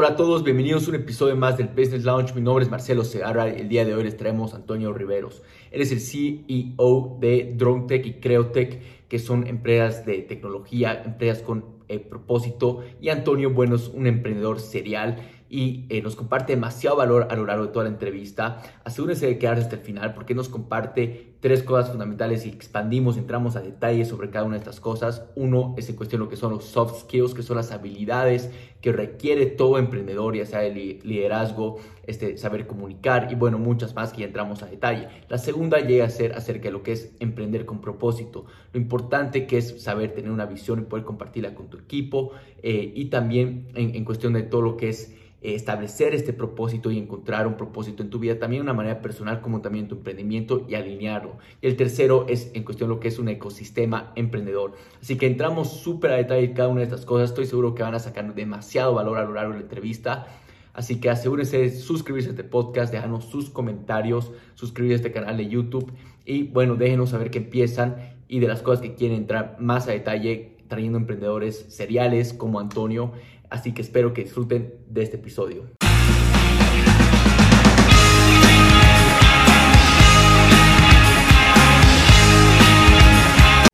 Hola a todos, bienvenidos a un episodio más del Business Lounge. Mi nombre es Marcelo Segarra el día de hoy les traemos a Antonio Riveros. Él es el CEO de DroneTech y CreoTech, que son empresas de tecnología, empresas con eh, propósito. Y Antonio, bueno, es un emprendedor serial y eh, nos comparte demasiado valor a lo largo de toda la entrevista. Asegúrense de quedarse hasta el final porque nos comparte tres cosas fundamentales y expandimos, entramos a detalle sobre cada una de estas cosas. Uno es en cuestión lo que son los soft skills, que son las habilidades que requiere todo emprendedor, ya sea el liderazgo, este, saber comunicar y bueno, muchas más que ya entramos a detalle. La segunda llega a ser acerca de lo que es emprender con propósito, lo importante que es saber tener una visión y poder compartirla con tu equipo eh, y también en, en cuestión de todo lo que es establecer este propósito y encontrar un propósito en tu vida, también una manera personal como también tu emprendimiento y alinearlo. Y el tercero es en cuestión lo que es un ecosistema emprendedor. Así que entramos súper a detalle en cada una de estas cosas. Estoy seguro que van a sacar demasiado valor a lo largo de la entrevista. Así que asegúrense de suscribirse a este podcast, déjanos sus comentarios, suscribirse a este canal de YouTube y bueno, déjenos saber qué empiezan y de las cosas que quieren entrar más a detalle trayendo emprendedores seriales como Antonio Así que espero que disfruten de este episodio.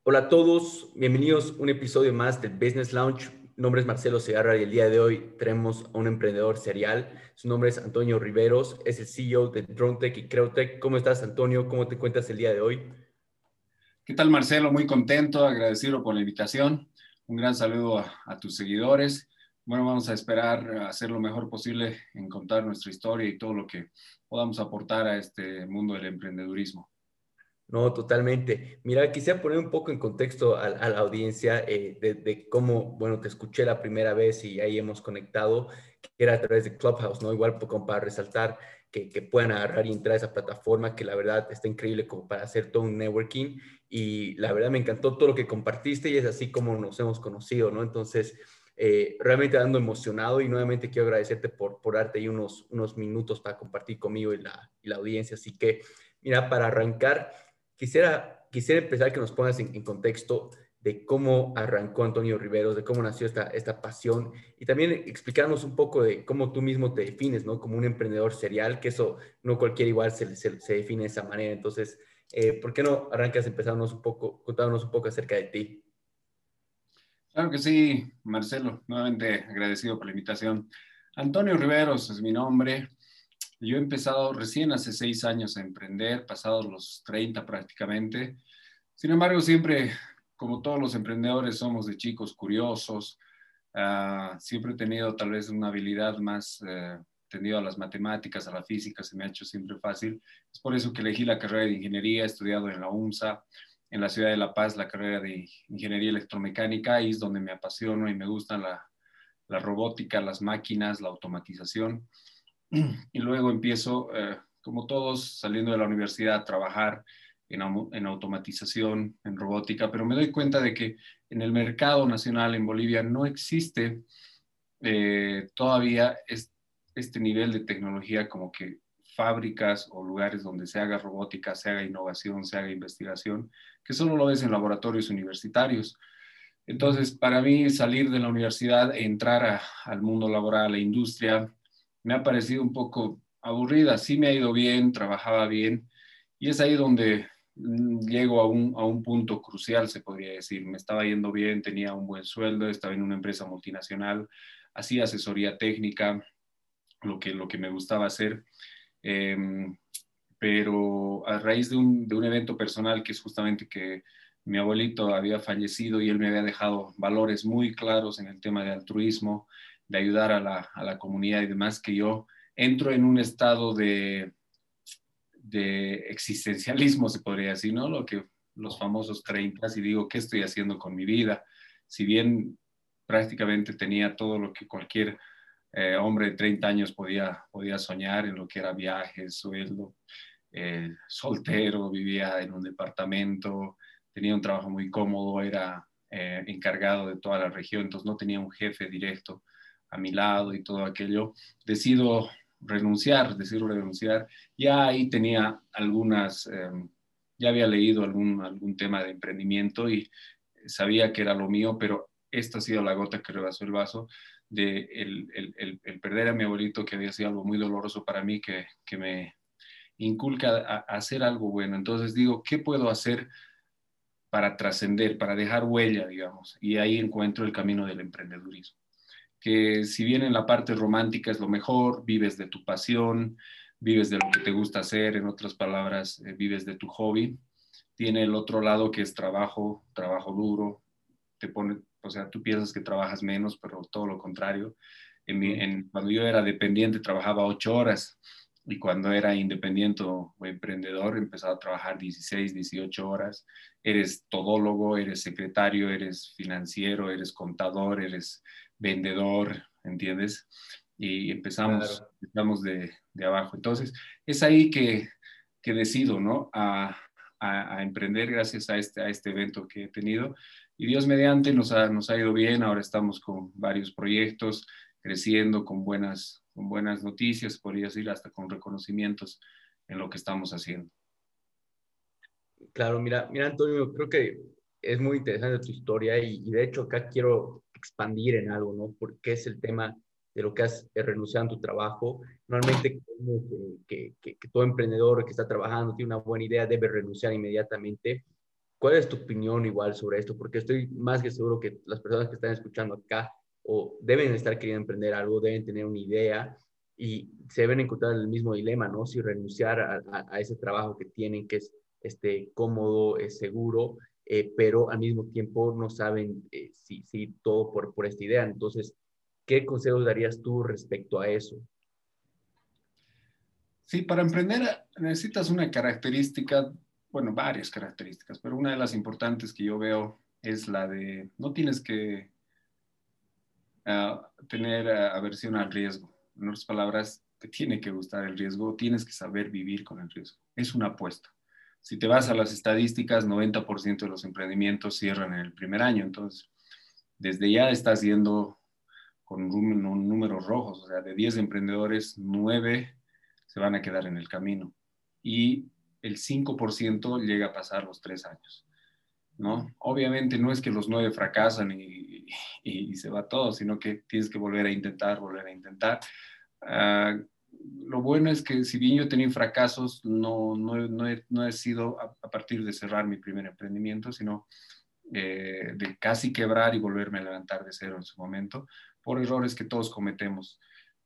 Hola a todos, bienvenidos a un episodio más del Business Lounge. Mi nombre es Marcelo Segarra y el día de hoy tenemos a un emprendedor serial. Su nombre es Antonio Riveros, es el CEO de DroneTech y CreoTech. ¿Cómo estás, Antonio? ¿Cómo te encuentras el día de hoy? ¿Qué tal, Marcelo? Muy contento, agradecido por la invitación. Un gran saludo a, a tus seguidores bueno, vamos a esperar hacer lo mejor posible en contar nuestra historia y todo lo que podamos aportar a este mundo del emprendedurismo. No, totalmente. Mira, quisiera poner un poco en contexto a, la audiencia eh, de, cómo, bueno, te escuché la primera vez y ahí hemos conectado, que era a través de Clubhouse, ¿no? Igual como para resaltar que, que, puedan agarrar y entrar a esa plataforma que la verdad está increíble como para hacer todo un networking y la verdad me encantó todo lo que compartiste y es así como nos hemos conocido, ¿no? Entonces, eh, realmente dando emocionado y nuevamente quiero agradecerte por, por darte ahí unos, unos minutos para compartir conmigo y la, y la audiencia. Así que, mira, para arrancar, quisiera, quisiera empezar que nos pongas en, contexto de cómo arrancó Antonio Riveros, de cómo nació esta, esta pasión y también explicarnos un poco de cómo tú mismo te defines, ¿no? Como un emprendedor serial, que eso no cualquiera igual se, se, se define de esa manera. Entonces, eh, ¿por qué no arrancas empezándonos un poco, contándonos un poco acerca de ti? Claro que sí, Marcelo, nuevamente agradecido por la invitación. Antonio Riveros es mi nombre. Yo he empezado recién hace seis años a emprender, pasados los 30 prácticamente. Sin embargo, siempre, como todos los emprendedores, somos de chicos curiosos. Uh, siempre he tenido tal vez una habilidad más uh, tendido a las matemáticas, a la física, se me ha hecho siempre fácil. Es por eso que elegí la carrera de ingeniería, he estudiado en la UNSA, en la ciudad de La Paz la carrera de ingeniería electromecánica, y es donde me apasiono y me gustan la, la robótica, las máquinas, la automatización. Y luego empiezo, eh, como todos, saliendo de la universidad a trabajar en, en, automatización, en robótica, pero me doy cuenta de que en el mercado nacional en Bolivia no existe eh, todavía este nivel de tecnología como que fábricas o lugares donde se haga robótica, se haga innovación, se haga investigación, que solo lo ves en laboratorios universitarios. Entonces, para mí salir de la universidad entrar al mundo laboral, a la industria, me ha parecido un poco aburrida. Sí me ha ido bien, trabajaba bien, y es ahí donde mm, llego a un, a un punto crucial, se podría decir. Me estaba yendo bien, tenía un buen sueldo, estaba en una empresa multinacional, hacía asesoría técnica, lo que, lo que me gustaba hacer Em, pero a raíz de un, evento personal que es justamente que mi abuelito había fallecido y él me había dejado valores muy claros en el tema de altruismo, de ayudar a la, a la comunidad y demás, que yo entro en un estado de, de existencialismo, se podría decir, ¿no? Lo que los famosos 30 y digo, ¿qué estoy haciendo con mi vida? Si bien prácticamente tenía todo lo que cualquier eh, hombre de 30 años podía, podía soñar en lo que era viajes, sueldo, eh, soltero, vivía en un departamento, tenía un trabajo muy cómodo, era eh, encargado de toda la región, entonces no tenía un jefe directo a mi lado y todo aquello. Decido renunciar, decido renunciar. Ya ahí tenía algunas, ya había leído algún, algún tema de emprendimiento y sabía que era lo mío, pero esta ha sido la gota que rebasó el vaso de el, el, el, perder a mi abuelito, que había sido algo muy doloroso para mí, que, que me inculca a, hacer algo bueno. Entonces digo, ¿qué puedo hacer para trascender, para dejar huella, digamos? Y ahí encuentro el camino del emprendedurismo. Que si bien en la parte romántica es lo mejor, vives de tu pasión, vives de lo que te gusta hacer, en otras palabras, eh, vives de tu hobby. Tiene el otro lado que es trabajo, trabajo duro, te pone, o sea, tú piensas que trabajas menos, pero todo lo contrario. En cuando yo era dependiente trabajaba ocho horas y cuando era independiente o emprendedor empezaba a trabajar 16, 18 horas. Eres todólogo, eres secretario, eres financiero, eres contador, eres vendedor, ¿entiendes? Y empezamos, empezamos de, de, abajo. Entonces, es ahí que, que decido, ¿no? A, a, a, emprender gracias a este, a este evento que he tenido y Dios mediante nos ha, nos ha ido bien, ahora estamos con varios proyectos, creciendo con buenas, con buenas noticias, podría decir hasta con reconocimientos en lo que estamos haciendo. Claro, mira, mira Antonio, creo que es muy interesante tu historia y, de hecho acá quiero expandir en algo, ¿no? Porque es el tema de lo que has renunciado a tu trabajo. Normalmente que, que, que, todo emprendedor que está trabajando tiene una buena idea, debe renunciar inmediatamente, ¿Cuál es tu opinión igual sobre esto? Porque estoy más que seguro que las personas que están escuchando acá o deben estar queriendo emprender algo, deben tener una idea y se deben encontrar el mismo dilema, ¿no? Si renunciar a, ese trabajo que tienen, que es este, cómodo, es seguro, eh, pero al mismo tiempo no saben eh, si, si todo por, por esta idea. Entonces, ¿qué consejos darías tú respecto a eso? Sí, para emprender necesitas una característica bueno, varias características, pero una de las importantes que yo veo es la de no tienes que uh, tener uh, aversión al riesgo. En otras palabras, te tiene que gustar el riesgo, tienes que saber vivir con el riesgo. Es una apuesta. Si te vas a las estadísticas, 90% de los emprendimientos cierran en el primer año. Entonces, desde ya estás yendo con números rojos. O sea, de 10 emprendedores, 9 se van a quedar en el camino. Y el 5% llega a pasar los tres años. ¿no? Obviamente no es que los nueve fracasan y, se va todo, sino que tienes que volver a intentar, volver a intentar. Ah, lo bueno es que si bien yo he fracasos, no, no, he, sido a, partir de cerrar mi primer emprendimiento, sino eh, de casi quebrar y volverme a levantar de cero en su momento, por errores que todos cometemos.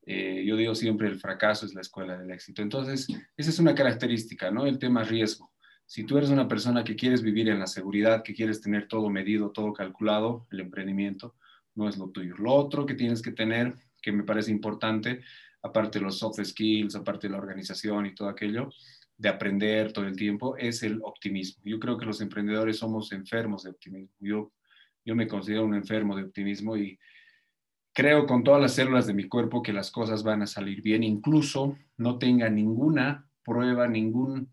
Eh, yo digo siempre el fracaso es la escuela del éxito. Entonces, esa es una característica, ¿no? El tema riesgo. Si tú eres una persona que quieres vivir en la seguridad, que quieres tener todo medido, todo calculado, el emprendimiento no es lo tuyo. Lo otro que tienes que tener, que me parece importante, aparte de los soft skills, aparte de la organización y todo aquello, de aprender todo el tiempo, es el optimismo. Yo creo que los emprendedores somos enfermos de optimismo. Yo, yo me considero un enfermo de optimismo y, creo con todas las células de mi cuerpo que las cosas van a salir bien, incluso no tenga ninguna prueba, ningún,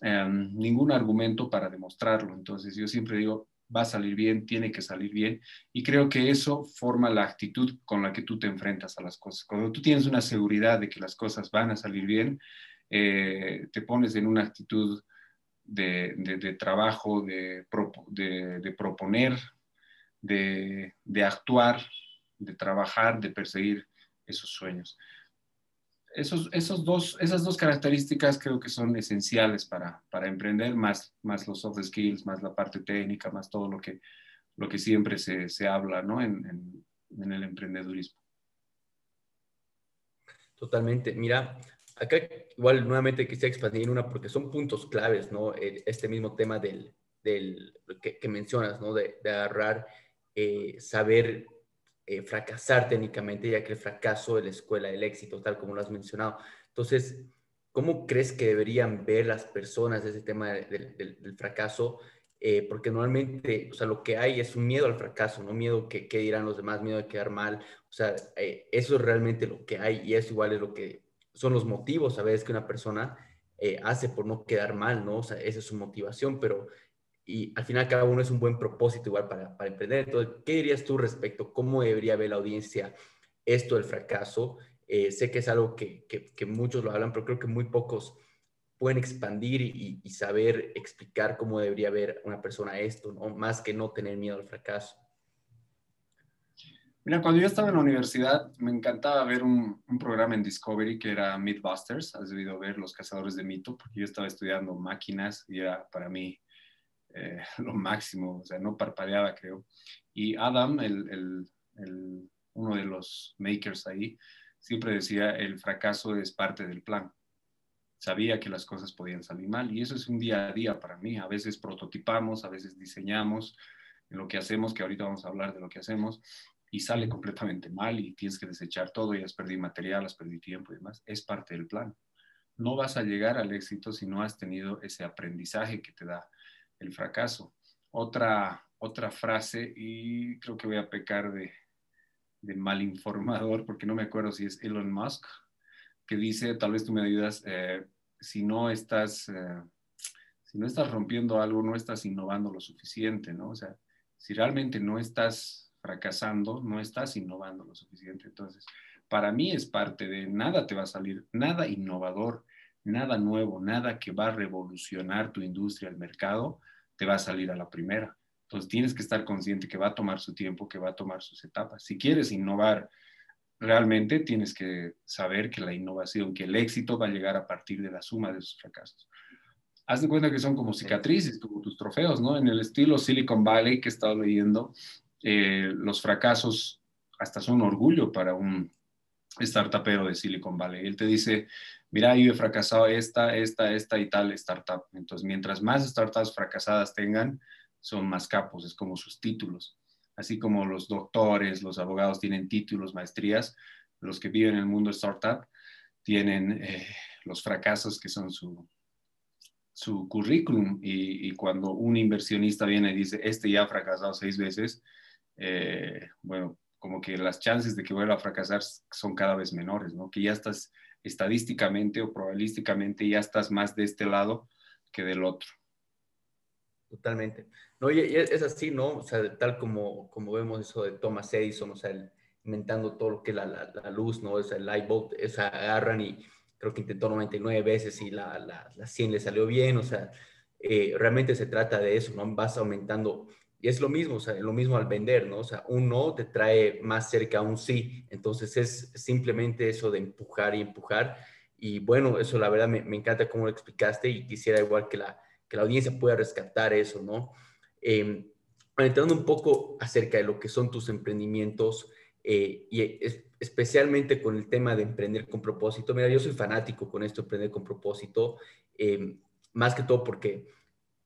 em, ningún argumento para demostrarlo. Entonces yo siempre digo, va a salir bien, tiene que salir bien. Y creo que eso forma la actitud con la que tú te enfrentas a las cosas. Cuando tú tienes una seguridad de que las cosas van a salir bien, eh, te pones en una actitud de, de, trabajo, de, de proponer, de, actuar de trabajar, de perseguir esos sueños. Esos, esos dos, esas dos características creo que son esenciales para, para emprender, más, más los soft skills, más la parte técnica, más todo lo que, lo que siempre se, se habla ¿no? en, en, el emprendedurismo. Totalmente. Mira, acá igual nuevamente quisiera expandir una porque son puntos claves, ¿no? Este mismo tema del, del que, que mencionas, ¿no? De, de agarrar, eh, saber eh, fracasar técnicamente, ya que el fracaso de la escuela del éxito, tal como lo has mencionado. Entonces, ¿cómo crees que deberían ver las personas ese tema del, fracaso? Eh, porque normalmente, o sea, lo que hay es un miedo al fracaso, no miedo que, que dirán los demás, miedo de quedar mal. O sea, eh, eso es realmente lo que hay y eso igual es lo que son los motivos a veces que una persona hace por no quedar mal, ¿no? O sea, esa es su motivación, pero y al final cada uno es un buen propósito igual para, para emprender. Entonces, ¿qué dirías tú respecto? ¿Cómo debería ver la audiencia esto del fracaso? Eh, sé que es algo que, que, muchos lo hablan, pero creo que muy pocos pueden expandir y, y, saber explicar cómo debería ver una persona esto, ¿no? más que no tener miedo al fracaso. Mira, cuando yo estaba en la universidad me encantaba ver un, un programa en Discovery que era Mythbusters. Has debido ver Los Cazadores de Mito, porque yo estaba estudiando máquinas y era para mí eh, lo máximo, o sea, no parpadeaba, creo. Y Adam, el, el, el, uno de los makers ahí, siempre decía, el fracaso es parte del plan. Sabía que las cosas podían salir mal y eso es un día a día para mí. A veces prototipamos, a veces diseñamos lo que hacemos, que ahorita vamos a hablar de lo que hacemos, y sale completamente mal y tienes que desechar todo y has perdido material, has perdido tiempo y demás. Es parte del plan. No vas a llegar al éxito si no has tenido ese aprendizaje que te da el fracaso. Otra, otra frase, y creo que voy a pecar de, de mal informador, porque no me acuerdo si es Elon Musk, que dice, tal vez tú me ayudas, eh, si no estás, eh, si no estás rompiendo algo, no estás innovando lo suficiente, ¿no? O sea, si realmente no estás fracasando, no estás innovando lo suficiente. Entonces, para mí es parte de nada te va a salir, nada innovador, nada nuevo, nada que va a revolucionar tu industria, el mercado, te va a salir a la primera. Entonces tienes que estar consciente que va a tomar su tiempo, que va a tomar sus etapas. Si quieres innovar realmente, tienes que saber que la innovación, que el éxito va a llegar a partir de la suma de sus fracasos. Haz de cuenta que son como cicatrices, como tus trofeos, ¿no? En el estilo Silicon Valley que he estado leyendo, eh, los fracasos hasta son orgullo para un startupero de Silicon Valley. Él te dice, mira, yo he fracasado esta, esta, esta y tal startup. Entonces, mientras más startups fracasadas tengan, son más capos, es como sus títulos. Así como los doctores, los abogados tienen títulos, maestrías, los que viven en el mundo startup tienen eh, los fracasos que son su, su currículum. Y, cuando un inversionista viene y dice, este ya ha fracasado seis veces, eh, bueno, como que las chances de que vuelva a fracasar son cada vez menores, ¿no? Que ya estás estadísticamente o probabilísticamente ya estás más de este lado que del otro. Totalmente. No, y, es así, ¿no? O sea, tal como, como vemos eso de Thomas Edison, o sea, inventando todo lo que es la, la, luz, ¿no? O sea, el light bulb, o sea, agarran y creo que intentó 99 veces y la, la, la 100 le salió bien, o sea, eh, realmente se trata de eso, ¿no? Vas aumentando y es lo mismo, o sea, lo mismo al vender, ¿no? O sea, un no te trae más cerca a un sí. Entonces es simplemente eso de empujar y empujar. Y bueno, eso la verdad me, me encanta cómo lo explicaste y quisiera igual que la, que la audiencia pueda rescatar eso, ¿no? Eh, entrando un poco acerca de lo que son tus emprendimientos eh, y es, especialmente con el tema de emprender con propósito. Mira, yo soy fanático con esto, emprender con propósito, eh, más que todo porque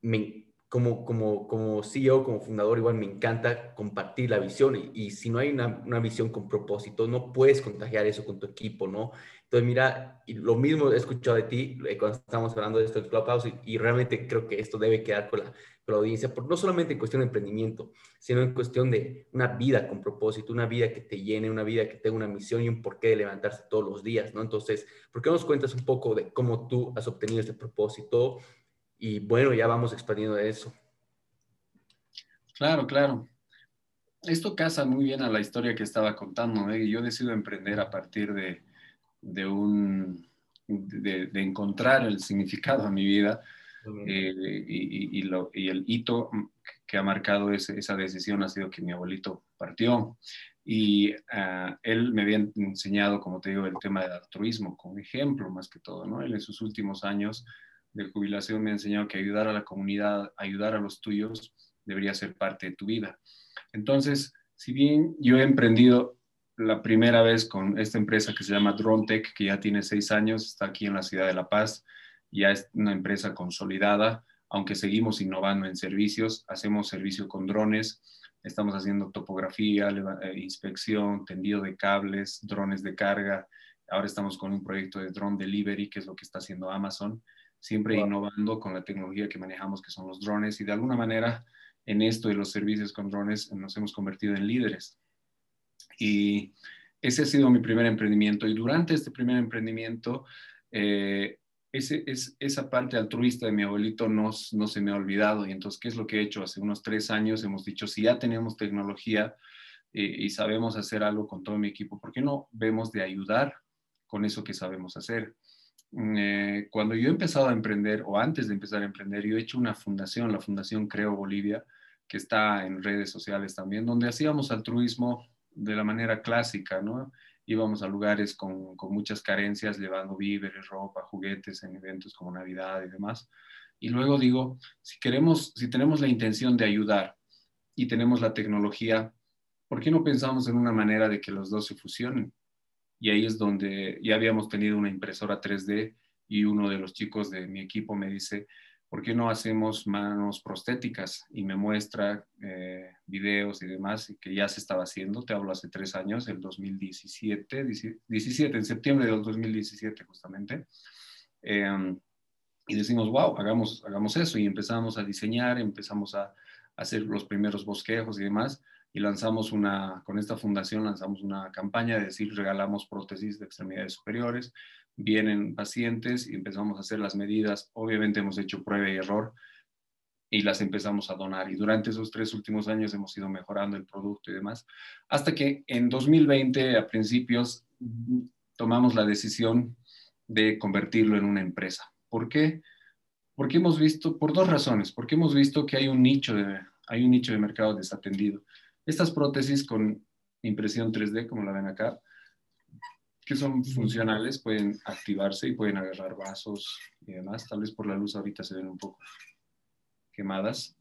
me, como, como, como CEO, como fundador, igual me encanta compartir la visión y, y si no hay una, una, visión con propósito, no puedes contagiar eso con tu equipo, ¿no? Entonces, mira, y lo mismo he escuchado de ti eh, cuando estamos hablando de esto en Clubhouse y, y realmente creo que esto debe quedar con la, con la audiencia, por, no solamente en cuestión de emprendimiento, sino en cuestión de una vida con propósito, una vida que te llene, una vida que tenga una misión y un porqué de levantarse todos los días, ¿no? Entonces, ¿por qué nos cuentas un poco de cómo tú has obtenido este propósito? Y bueno, ya vamos expandiendo eso. Claro, claro. Esto casa muy bien a la historia que estaba contando. ¿eh? Yo decido emprender a partir de, de un, de, de, encontrar el significado a mi vida eh, y, y, lo, y, el hito que ha marcado ese, esa decisión ha sido que mi abuelito partió y uh, él me había enseñado, como te digo, el tema del altruismo como ejemplo más que todo, ¿no? Él en sus últimos años de jubilación me ha enseñado que ayudar a la comunidad, ayudar a los tuyos, debería ser parte de tu vida. Entonces, si bien yo he emprendido la primera vez con esta empresa que se llama DroneTech, que ya tiene seis años, está aquí en la ciudad de La Paz, ya es una empresa consolidada, aunque seguimos innovando en servicios, hacemos servicio con drones, estamos haciendo topografía, eh, inspección, tendido de cables, drones de carga, ahora estamos con un proyecto de drone delivery, que es lo que está haciendo Amazon siempre innovando con la tecnología que manejamos, que son los drones, y de alguna manera en esto de los servicios con drones nos hemos convertido en líderes. Y ese ha sido mi primer emprendimiento. Y durante este primer emprendimiento, eh, ese, es, esa parte altruista de mi abuelito no, no se me ha olvidado. Y entonces, ¿qué es lo que he hecho? Hace unos tres años hemos dicho, si ya tenemos tecnología eh, y sabemos hacer algo con todo mi equipo, ¿por qué no vemos de ayudar con eso que sabemos hacer? Mm, eh, cuando yo he empezado a emprender o antes de empezar a emprender, yo he hecho una fundación, la Fundación Creo Bolivia, que está en redes sociales también, donde hacíamos altruismo de la manera clásica, ¿no? Íbamos a lugares con, con muchas carencias, llevando víveres, ropa, juguetes en eventos como Navidad y demás. Y luego digo, si queremos, si tenemos la intención de ayudar y tenemos la tecnología, ¿por qué no pensamos en una manera de que los dos se fusionen? Y ahí es donde ya habíamos tenido una impresora 3D y uno de los chicos de mi equipo me dice, ¿por qué no hacemos manos prostéticas? Y me muestra eh, videos y demás que ya se estaba haciendo, te hablo hace tres años, el 2017, 17, en septiembre del 2017 justamente. Em, y decimos, wow, hagamos, hagamos eso. Y empezamos a diseñar, empezamos a, hacer los primeros bosquejos y demás. Y lanzamos una, con esta fundación lanzamos una campaña de decir, regalamos prótesis de extremidades superiores. Vienen pacientes y empezamos a hacer las medidas. Obviamente hemos hecho prueba y error y las empezamos a donar. Y durante esos tres últimos años hemos ido mejorando el producto y demás. Hasta que en 2020, a principios, tomamos la decisión de convertirlo en una empresa. ¿Por qué? Porque hemos visto, por dos razones, porque hemos visto que hay un nicho de, hay un nicho de mercado desatendido. Estas prótesis con impresión 3D, como la ven acá, que son funcionales, pueden activarse y pueden agarrar vasos y demás. Tal vez por la luz ahorita se ven un poco quemadas.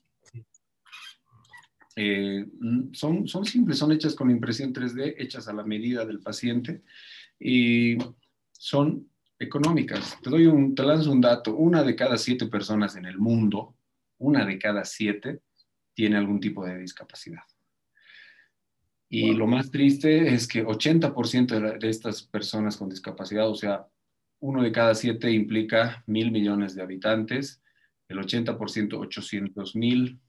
Eh, son, son simples, son hechas con impresión 3D, hechas a la medida del paciente y son económicas. Te doy un, te lanzo un dato. Una de cada siete personas en el mundo, una de cada siete, tiene algún tipo de discapacidad. Y lo más triste es que 80% de, de, estas personas con discapacidad, o sea, uno de cada siete implica mil millones de habitantes, el 80% 800 mil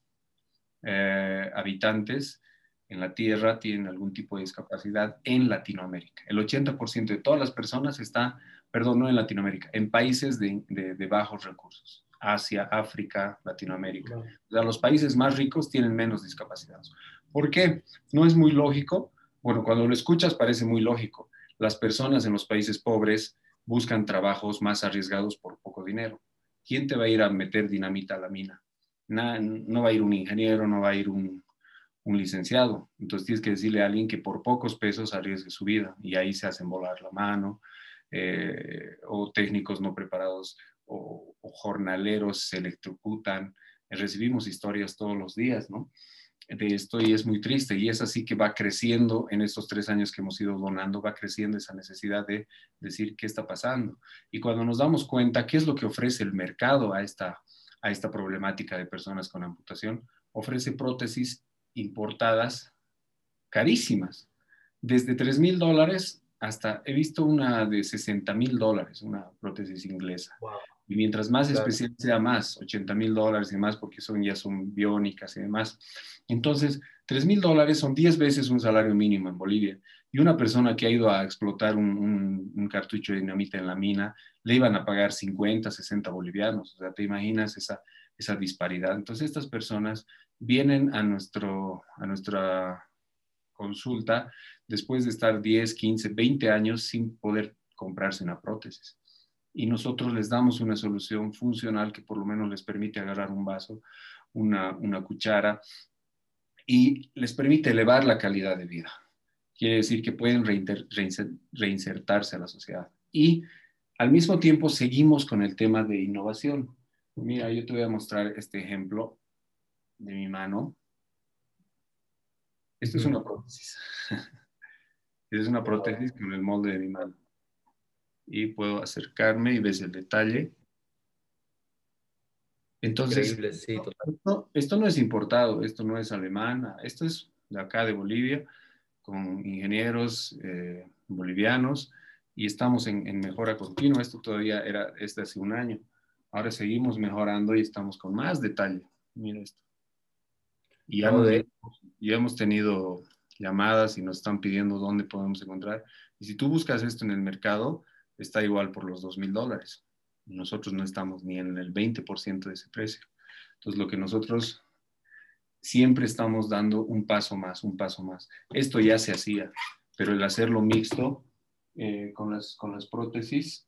eh, habitantes en la Tierra tienen algún tipo de discapacidad en Latinoamérica. El 80% de todas las personas está perdón, no en Latinoamérica, en países de, de, bajos recursos, Asia, África, Latinoamérica. O sea, los países más ricos tienen menos discapacidades. ¿Por qué? No es muy lógico. Bueno, cuando lo escuchas parece muy lógico. Las personas en los países pobres buscan trabajos más arriesgados por poco dinero. ¿Quién te va a ir a meter dinamita a la mina? no va a ir un ingeniero, no va a ir un, licenciado. Entonces tienes que decirle a alguien que por pocos pesos arriesgue su vida y ahí se hacen volar la mano, eh, o técnicos no preparados o, jornaleros se electrocutan. Recibimos historias todos los días, ¿no? De esto y es muy triste y es así que va creciendo en estos tres años que hemos ido donando, va creciendo esa necesidad de decir qué está pasando. Y cuando nos damos cuenta qué es lo que ofrece el mercado a esta, a esta problemática de personas con amputación, ofrece prótesis importadas carísimas, desde 3 mil dólares hasta he visto una de 60 mil dólares, una prótesis inglesa. Y mientras más especial sea más, 80 mil dólares y más, porque son, ya son biónicas y demás. Entonces, 3 mil dólares son 10 veces un salario mínimo en Bolivia. Y una persona que ha ido a explotar un, un, cartucho de dinamita en la mina, le iban a pagar 50, 60 bolivianos. O sea, te imaginas esa, esa disparidad. Entonces, estas personas vienen a, nuestro, a nuestra consulta después de estar 10, 15, 20 años sin poder comprarse una prótesis. Y nosotros les damos una solución funcional que por lo menos les permite agarrar un vaso, una, una cuchara y les permite elevar la calidad de vida. Quiere decir que pueden reinsertarse a la sociedad. Y al mismo tiempo seguimos con el tema de innovación. Mira, yo te voy a mostrar este ejemplo de mi mano. Esto es una prótesis. es una prótesis con el molde de mi mano. Y puedo acercarme y ves el detalle. Entonces, esto, no es importado, esto no es alemana, esto es de acá de Bolivia, con ingenieros eh, bolivianos y estamos en, mejora continua. Esto todavía era es de hace un año. Ahora seguimos mejorando y estamos con más detalle. Mira esto. Y ya, hemos, tenido llamadas y nos están pidiendo dónde podemos encontrar. Y si tú buscas esto en el mercado, está igual por los dos mil dólares. Nosotros no estamos ni en el 20% de ese precio. Entonces, lo que nosotros siempre estamos dando un paso más, un paso más. Esto ya se hacía, pero el hacerlo mixto eh, con, las, con las prótesis,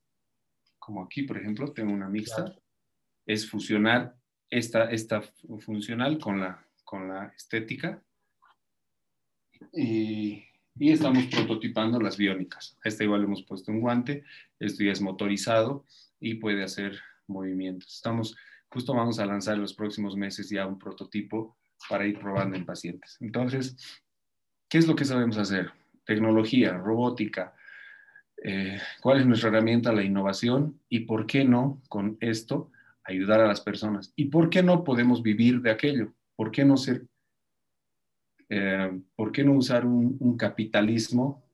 como aquí, por ejemplo, tengo una mixta, es fusionar esta, esta funcional con la, con la estética y, y estamos prototipando las biónicas. Este igual le hemos puesto un guante, esto ya es motorizado y puede hacer movimientos. Estamos, justo vamos a lanzar en los próximos meses ya un prototipo para ir probando en pacientes. Entonces, ¿qué es lo que sabemos hacer? Tecnología, robótica, eh, cuál es nuestra herramienta, la innovación y por qué no con esto ayudar a las personas y por qué no podemos vivir de aquello, por qué no ser, eh, por qué no usar un, capitalismo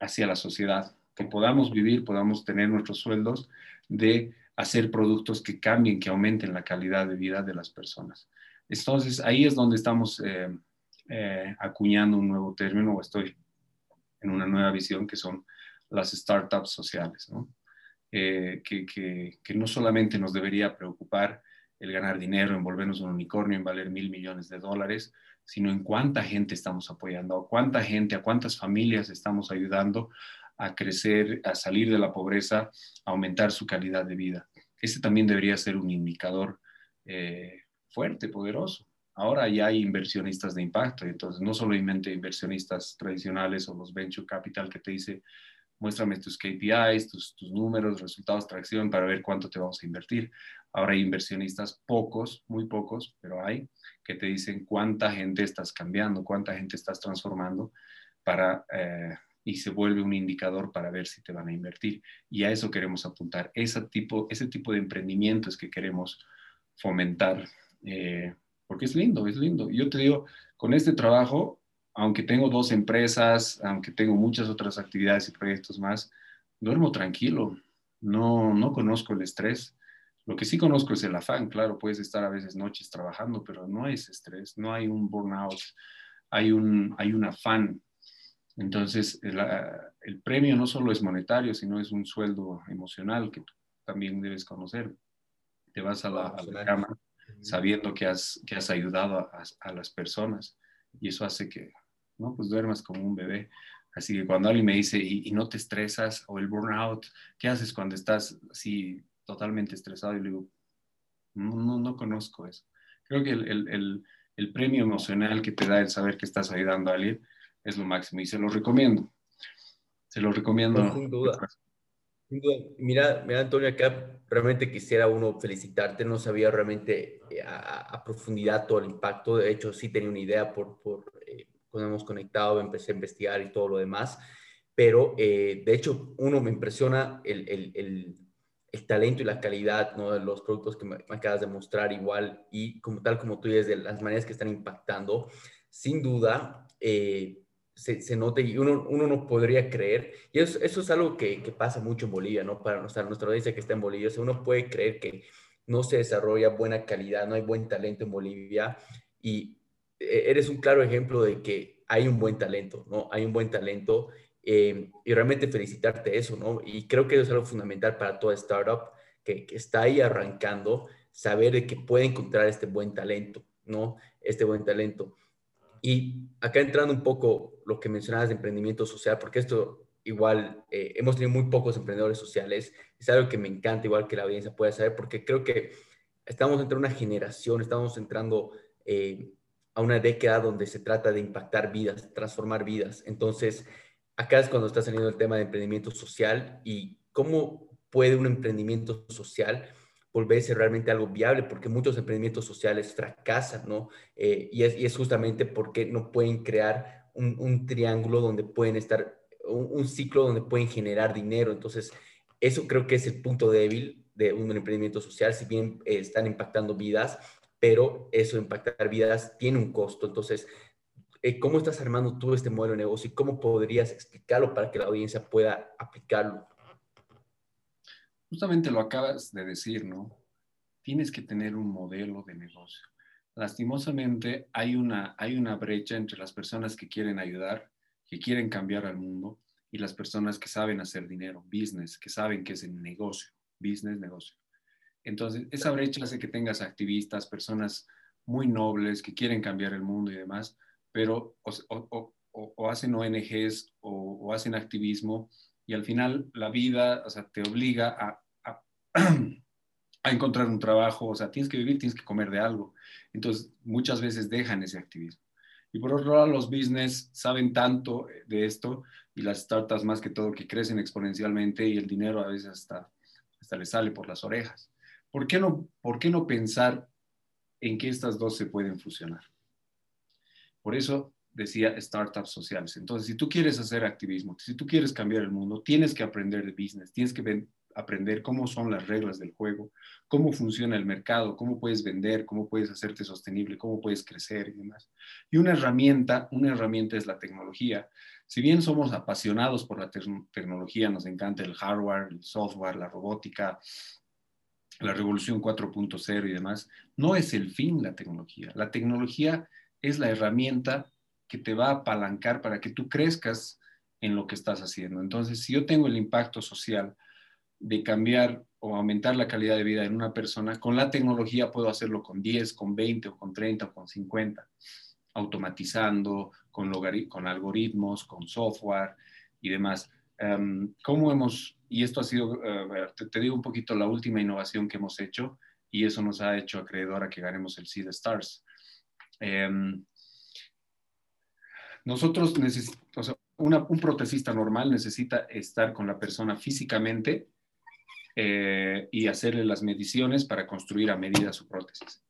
hacia la sociedad, que podamos vivir, podamos tener nuestros sueldos de hacer productos que cambien, que aumenten la calidad de vida de las personas. Entonces, ahí es donde estamos eh, acuñando un nuevo término, o estoy en una nueva visión, que son las startups sociales, ¿no? Eh, que, que, no solamente nos debería preocupar el ganar dinero, en volvernos un unicornio, en valer mil millones de dólares, sino en cuánta gente estamos apoyando, a cuánta gente, a cuántas familias estamos ayudando a crecer, a salir de la pobreza, a aumentar su calidad de vida. Ese también debería ser un indicador eh, fuerte, poderoso. Ahora ya hay inversionistas de impacto, entonces no solamente inversionistas tradicionales o los venture capital que te dice muéstrame tus KPIs, tus, tus números, resultados, tracción para ver cuánto te vamos a invertir. Ahora hay inversionistas, pocos, muy pocos, pero hay, que te dicen cuánta gente estás cambiando, cuánta gente estás transformando para, eh, y se vuelve un indicador para ver si te van a invertir. Y a eso queremos apuntar. Ese tipo, ese tipo de emprendimientos que queremos fomentar, eh, porque es lindo, es lindo. Yo te digo, con este trabajo aunque tengo dos empresas, aunque tengo muchas otras actividades y proyectos más, duermo tranquilo, no, no conozco el estrés. Lo que sí conozco es el afán, claro, puedes estar a veces noches trabajando, pero no es estrés, no hay un burnout, hay un, hay un afán. Entonces, el, el premio no solo es monetario, sino es un sueldo emocional que tú también debes conocer. Te vas a la, cama sabiendo que has, que has ayudado a, a las personas y eso hace que ¿no? Pues duermas como un bebé. Así que cuando alguien me dice, ¿y, no te estresas? O el burnout, ¿qué haces cuando estás así totalmente estresado? Y le digo, no, no, conozco eso. Creo que el, el, el, premio emocional que te da el saber que estás ayudando a alguien es lo máximo y se lo recomiendo. Se lo recomiendo. sin duda. Sin duda. Mira, mira, Antonio, acá realmente quisiera uno felicitarte. No sabía realmente eh, a, profundidad todo el impacto. De hecho, sí tenía una idea por, por eh, cuando hemos conectado, empecé a investigar y todo lo demás. Pero, eh, de hecho, uno me impresiona el, el, el, el, talento y la calidad ¿no? de los productos que me, acabas de mostrar igual y como tal como tú dices, de las maneras que están impactando. Sin duda, eh, se, se nota y uno, uno, no podría creer, y eso, eso es algo que, que, pasa mucho en Bolivia, ¿no? Para nuestra, nuestra audiencia que está en Bolivia, o uno puede creer que no se desarrolla buena calidad, no hay buen talento en Bolivia, y e-, eres un claro ejemplo de que hay un buen talento, ¿no? Hay un buen talento eh, y realmente felicitarte eso, ¿no? Y creo que eso es algo fundamental para toda startup que, que, está ahí arrancando, saber de que puede encontrar este buen talento, ¿no? Este buen talento. Y acá entrando un poco lo que mencionabas de emprendimiento social, porque esto igual eh, hemos tenido muy pocos emprendedores sociales, es algo que me encanta, igual que la audiencia pueda saber, porque creo que estamos entre una generación, estamos entrando eh, a una década donde se trata de impactar vidas, transformar vidas. Entonces, acá es cuando está saliendo el tema de emprendimiento social y cómo puede un emprendimiento social volverse realmente algo viable, porque muchos emprendimientos sociales fracasan, ¿no? Eh, y, es, justamente porque no pueden crear un, triángulo donde pueden estar, un, ciclo donde pueden generar dinero. Entonces, eso creo que es el punto débil de un emprendimiento social, si bien eh, están impactando vidas, pero eso impactar vidas tiene un costo. Entonces, eh, ¿cómo estás armando tú este modelo de negocio y cómo podrías explicarlo para que la audiencia pueda aplicarlo? Justamente lo acabas de decir, ¿no? Tienes que tener un modelo de negocio. Lastimosamente hay una, hay una brecha entre las personas que quieren ayudar, que quieren cambiar al mundo, y las personas que saben hacer dinero, business, que saben que es el negocio, business, negocio. Entonces, esa brecha hace que tengas activistas, personas muy nobles que quieren cambiar el mundo y demás, pero o, hacen ONGs o, hacen activismo y al final la vida, o sea, te obliga a, a, encontrar un trabajo, o sea, tienes que vivir, tienes que comer de algo. Entonces, muchas veces dejan ese activismo. Y por otro lado, los business saben tanto de esto y las startups más que todo que crecen exponencialmente y el dinero a veces hasta, hasta les sale por las orejas. ¿Por qué, no, ¿Por qué no pensar en que estas dos se pueden fusionar? Por eso decía startups sociales. Entonces, si tú quieres hacer activismo, si tú quieres cambiar el mundo, tienes que aprender de business, tienes que aprender cómo son las reglas del juego, cómo funciona el mercado, cómo puedes vender, cómo puedes hacerte sostenible, cómo puedes crecer y demás. Y una herramienta, una herramienta es la tecnología. Si bien somos apasionados por la tecnología, nos encanta el hardware, el software, la robótica, la revolución 4.0 y demás, no es el fin la tecnología. La tecnología es la herramienta que te va a apalancar para que tú crezcas en lo que estás haciendo. Entonces, si yo tengo el impacto social de cambiar o aumentar la calidad de vida en una persona, con la tecnología puedo hacerlo con 10, con 20 o con 30 o con 50, automatizando, con, con algoritmos, con software y demás. Um, ¿Cómo hemos, y esto ha sido, eh, te, digo un poquito la última innovación que hemos hecho y eso nos ha hecho acreedor a que ganemos el Seed Stars. Um, nosotros un protecista normal necesita estar con la persona físicamente eh, y hacerle las mediciones para construir a medida su prótesis.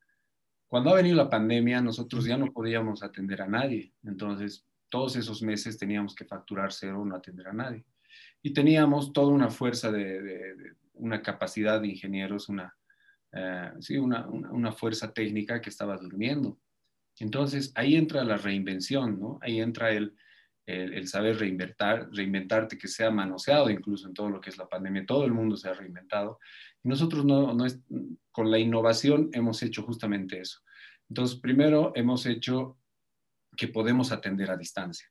Cuando ha venido la pandemia, nosotros ya no podíamos atender a nadie. Entonces, todos esos meses teníamos que facturar cero, no atender a nadie. Y teníamos toda una fuerza de, una capacidad de ingenieros, una, eh, sí, una, una fuerza técnica que estaba durmiendo. Entonces, ahí entra la reinvención, ¿no? Ahí entra el, el, saber reinventar, reinventarte, que sea manoseado incluso en todo lo que es la pandemia. Todo el mundo se ha reinventado. Y nosotros no, no es, con la innovación hemos hecho justamente eso. Entonces, primero hemos hecho que podemos atender a distancia.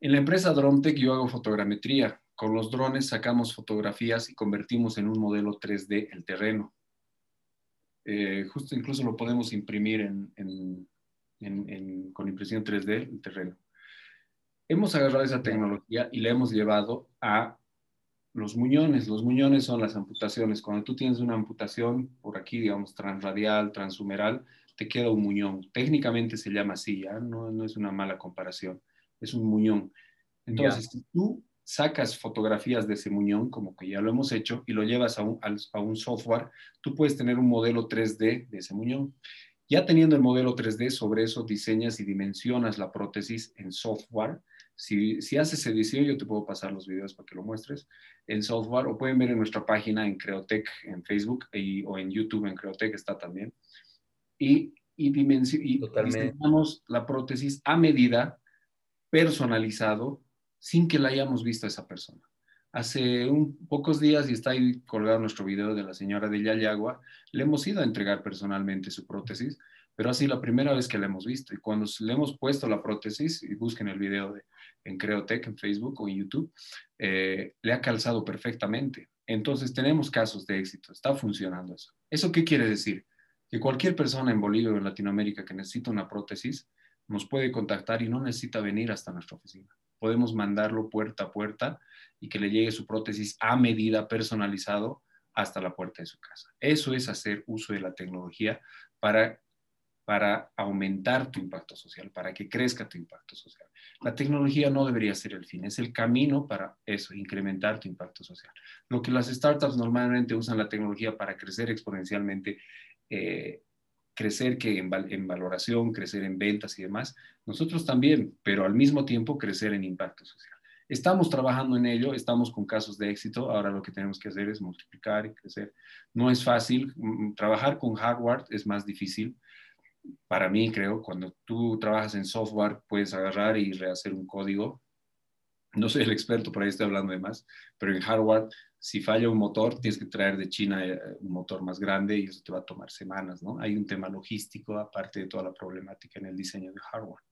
En la empresa DroneTech yo hago fotogrametría. Con los drones sacamos fotografías y convertimos en un modelo 3D el terreno. Eh, justo incluso lo podemos imprimir en, con impresión 3D el terreno. Hemos agarrado esa tecnología y la hemos llevado a los muñones. Los muñones son las amputaciones. Cuando tú tienes una amputación por aquí, digamos, transradial, transhumeral, te queda un muñón. Técnicamente se llama así, ¿ya? No, no es una mala comparación. Es un muñón. Entonces, si tú sacas fotografías de ese muñón, como que ya lo hemos hecho, y lo llevas a un, a un software, tú puedes tener un modelo 3D de ese muñón. Ya teniendo el modelo 3D, sobre eso diseñas y dimensionas la prótesis en software. Si, si haces edición, yo te puedo pasar los videos para que lo muestres en software o pueden ver en nuestra página en Creotech en Facebook y, o en YouTube en Creotech está también. Y, y, dimensionamos la prótesis a medida, personalizado, sin que la hayamos visto a esa persona. Hace un, pocos días, y está ahí colgado nuestro video de la señora de Yayagua, le hemos ido a entregar personalmente su prótesis, pero así la primera vez que la hemos visto. Y cuando le hemos puesto la prótesis, y busquen el video de, en Creotech, en Facebook o en YouTube, eh, le ha calzado perfectamente. Entonces tenemos casos de éxito, está funcionando eso. ¿Eso qué quiere decir? Que cualquier persona en Bolivia o en Latinoamérica que necesita una prótesis nos puede contactar y no necesita venir hasta nuestra oficina podemos mandarlo puerta a puerta y que le llegue su prótesis a medida personalizado hasta la puerta de su casa. Eso es hacer uso de la tecnología para, para aumentar tu impacto social, para que crezca tu impacto social. La tecnología no debería ser el fin, es el camino para eso, incrementar tu impacto social. Lo que las startups normalmente usan la tecnología para crecer exponencialmente eh, crecer que en, valoración, crecer en ventas y demás, nosotros también, pero al mismo tiempo crecer en impacto social. Estamos trabajando en ello, estamos con casos de éxito, ahora lo que tenemos que hacer es multiplicar y crecer. No es fácil, mm, mm, trabajar con hardware es más difícil. Para mí, creo, cuando tú trabajas en software, puedes agarrar y rehacer un código. No soy el experto, por ahí estoy hablando de más, pero en hardware si falla un motor, tienes que traer de China eh, un motor más grande y eso te va a tomar semanas, ¿no? Hay un tema logístico aparte de toda la problemática en el diseño de hardware.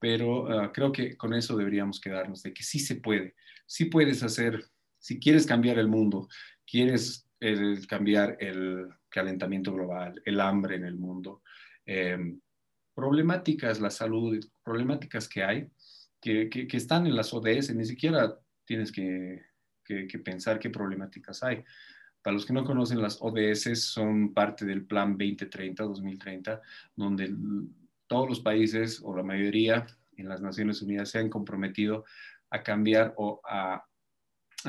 Pero ah, creo que con eso deberíamos quedarnos, de que sí se puede, sí puedes hacer, si quieres cambiar el mundo, quieres cambiar el calentamiento global, el hambre en el mundo, em, problemáticas, la salud, problemáticas que hay, que, están en las ODS, ni siquiera tienes que que, pensar qué problemáticas hay. Para los que no conocen, las ODS son parte del Plan 2030-2030, donde todos los países o la mayoría en las Naciones Unidas se han comprometido a cambiar o a,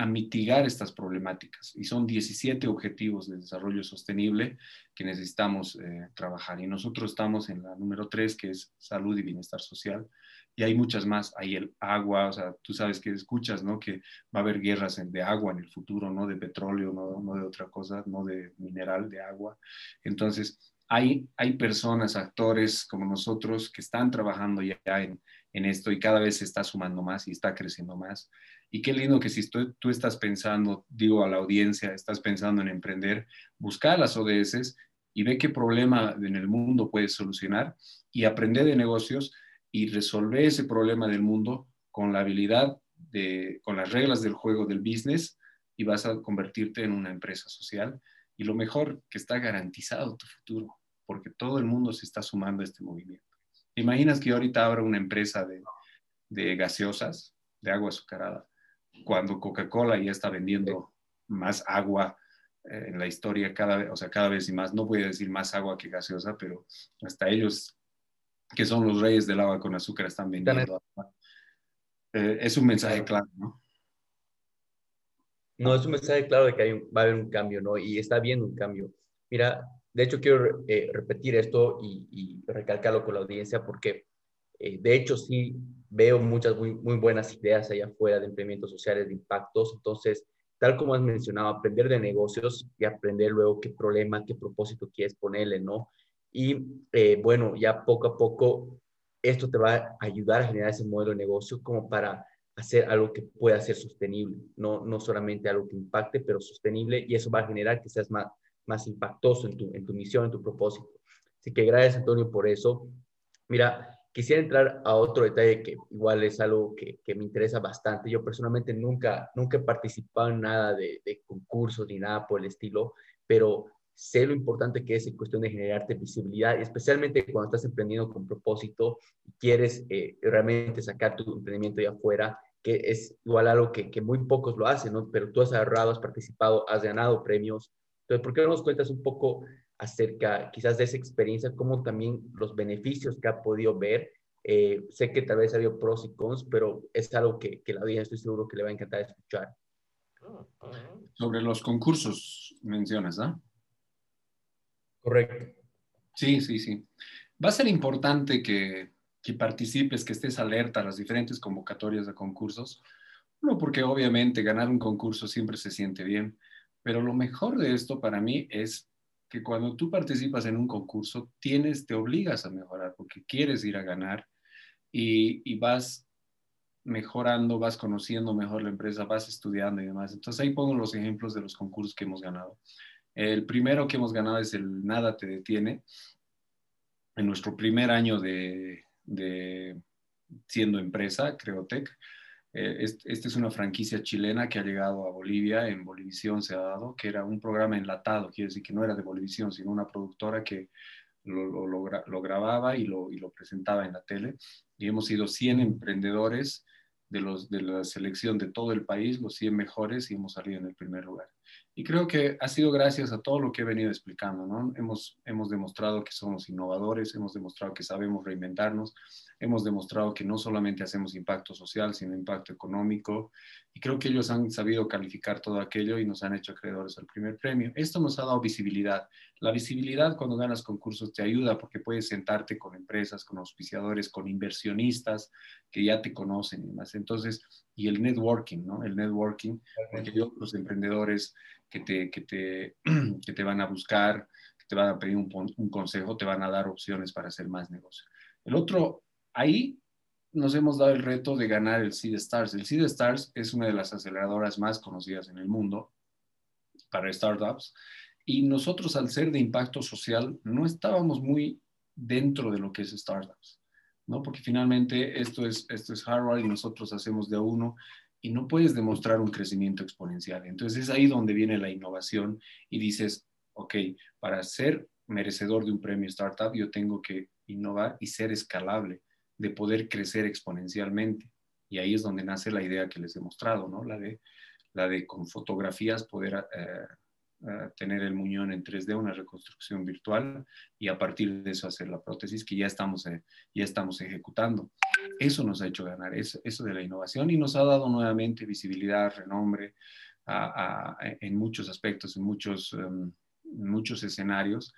mitigar estas problemáticas. Y son 17 objetivos de desarrollo sostenible que necesitamos eh, trabajar. Y nosotros estamos en la número 3, que es salud y bienestar social. Y hay muchas más. Hay el agua, o sea, tú sabes que escuchas, ¿no? Que va a haber guerras de agua en el futuro, no de petróleo, no, no de otra cosa, no de mineral, de agua. Entonces, hay, hay personas, actores como nosotros que están trabajando ya en, en esto y cada vez se está sumando más y está creciendo más. Y qué lindo que si tú, tú estás pensando, digo a la audiencia, estás pensando en emprender, buscar las ODS y ve qué problema en el mundo puedes solucionar y aprender de negocios y resolver ese problema del mundo con la habilidad de, con las reglas del juego del business y vas a convertirte en una empresa social. Y lo mejor, que está garantizado tu futuro, porque todo el mundo se está sumando a este movimiento. ¿Te imaginas que yo ahorita abra una empresa de, de gaseosas, de agua azucarada, cuando Coca-Cola ya está vendiendo más agua eh, en la historia cada vez, o sea, cada vez y más, no voy a decir más agua que gaseosa, pero hasta ellos, que son los reyes del agua con azúcar, están vendiendo. Eh, es un mensaje claro, ¿no? No, es un mensaje claro de que hay, va a haber un cambio, ¿no? Y está viendo un cambio. Mira, de hecho, quiero eh, repetir esto y, recalcarlo con la audiencia porque, eh, de hecho, sí veo muchas muy, muy buenas ideas allá afuera de emprendimientos sociales, de impactos. Entonces, tal como has mencionado, aprender de negocios y aprender luego qué problema, qué propósito quieres ponerle, ¿no? Y eh, bueno, ya poco a poco esto te va a ayudar a generar ese modelo de negocio como para hacer algo que pueda ser sostenible, no, no solamente algo que impacte, pero sostenible, y eso va a generar que seas más, más impactoso en tu, en tu misión, en tu propósito. Así que gracias, Antonio, por eso. Mira, quisiera entrar a otro detalle que igual es algo que, que me interesa bastante. Yo personalmente nunca, nunca he participado en nada de, de, concursos ni nada por el estilo, pero sé lo importante que es en cuestión de generarte visibilidad, especialmente cuando estás emprendiendo con propósito y quieres eh, realmente sacar tu emprendimiento de afuera, que es igual algo que, que muy pocos lo hacen, ¿no? Pero tú has agarrado, has participado, has ganado premios, entonces, ¿por qué no nos cuentas un poco acerca quizás de esa experiencia, cómo también los beneficios que ha podido ver? Eh, sé que tal vez ha habido pros y cons, pero es algo que, que la audiencia estoy seguro que le va a encantar escuchar. Sobre los concursos mencionas, ¿ah? Correcto. Sí, sí, sí. Va a ser importante que, que participes, que estés alerta a las diferentes convocatorias de concursos. Uno, porque obviamente ganar un concurso siempre se siente bien, pero lo mejor de esto para mí es que cuando tú participas en un concurso, tienes, te obligas a mejorar porque quieres ir a ganar y, vas mejorando, vas conociendo mejor la empresa, vas estudiando y demás. Entonces ahí pongo los ejemplos de los concursos que hemos ganado. El primero que hemos ganado es el Nada te detiene. En nuestro primer año de, siendo empresa, Creotec, eh, esta es una franquicia chilena que ha llegado a Bolivia, en Bolivisión se ha dado, que era un programa enlatado, quiere decir que no era de Bolivisión, sino una productora que lo, grababa y lo, y lo, presentaba en la tele. Y hemos sido 100 emprendedores de, los, de la selección de todo el país, los 100 mejores, y hemos salido en el primer lugar. Y creo que ha sido gracias a todo lo que he venido explicando, ¿no? Hemos, hemos demostrado que somos innovadores, hemos demostrado que sabemos reinventarnos, hemos demostrado que no solamente hacemos impacto social, sino impacto económico. Y creo que ellos han sabido calificar todo aquello y nos han hecho acreedores al primer premio. Esto nos ha dado visibilidad. La visibilidad cuando ganas concursos te ayuda porque puedes sentarte con empresas, con auspiciadores, con inversionistas que ya te conocen y demás. Entonces, y el networking, ¿no? El networking, porque los emprendedores que te, que te, que te van a buscar, que te van a pedir un, un, consejo, te van a dar opciones para hacer más negocio. El otro, ahí nos hemos dado el reto de ganar el Seed Stars. El Seed Stars es una de las aceleradoras más conocidas en el mundo para startups y nosotros al ser de impacto social no estábamos muy dentro de lo que es startups, ¿no? Porque finalmente esto es, esto es Harvard y nosotros hacemos de uno y no puedes demostrar un crecimiento exponencial. Entonces es ahí donde viene la innovación y dices, ok, para ser merecedor de un premio startup yo tengo que innovar y ser escalable, de poder crecer exponencialmente. Y ahí es donde nace la idea que les he mostrado, ¿no? La de, la de con fotografías poder eh, tener el muñón en 3D, una reconstrucción virtual, y a partir de eso hacer la prótesis que ya estamos, eh, ya estamos ejecutando. Eso nos ha hecho ganar, eso, eso de la innovación, y nos ha dado nuevamente visibilidad, renombre en muchos aspectos, en muchos, em, en muchos escenarios,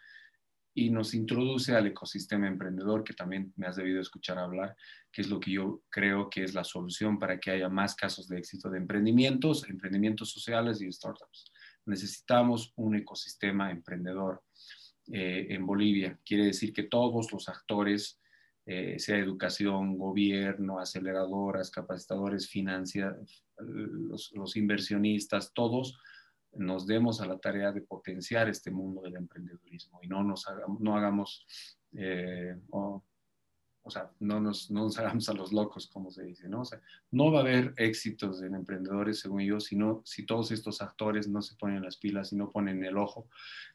y nos introduce al ecosistema emprendedor, que también me has debido escuchar hablar, que es lo que yo creo que es la solución para que haya más casos de éxito de emprendimientos, emprendimientos sociales y startups. Necesitamos un ecosistema emprendedor eh, en Bolivia. Quiere decir que todos los actores, eh, sea educación, gobierno, aceleradoras, capacitadores, financieros, los, inversionistas, todos nos demos a la tarea de potenciar este mundo del emprendedurismo y no nos no hagamos eh, sea, no nos, no nos hagamos a los locos, como se dice, ¿no? O sea, no va a haber éxitos en emprendedores, según yo, si, si todos estos actores no se ponen las pilas y no ponen el ojo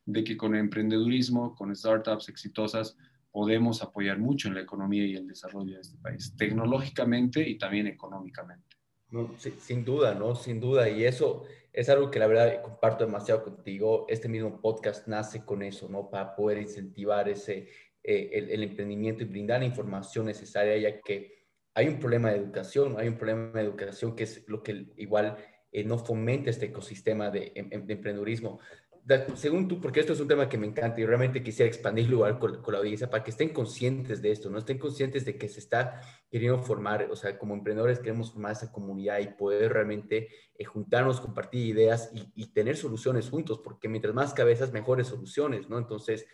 de que con emprendedurismo, con startups exitosas, podemos apoyar mucho en la economía y el desarrollo de este país, tecnológicamente y también económicamente. No, sin duda, ¿no? Sin duda. Y eso es algo que la verdad comparto demasiado contigo. Este mismo podcast nace con eso, ¿no? Para poder incentivar ese, eh, el, emprendimiento y brindar la información necesaria, ya que hay un problema de educación, hay un problema de educación que es lo que igual eh, no fomenta este ecosistema de, em, em, de emprendedurismo según tú, porque esto es un tema que me encanta y realmente quisiera expandirlo igual con, la audiencia para que estén conscientes de esto, no estén conscientes de que se está queriendo formar, o sea, como emprendedores queremos formar esa comunidad y poder realmente eh, juntarnos, compartir ideas y, tener soluciones juntos, porque mientras más cabezas, mejores soluciones, ¿no? Entonces,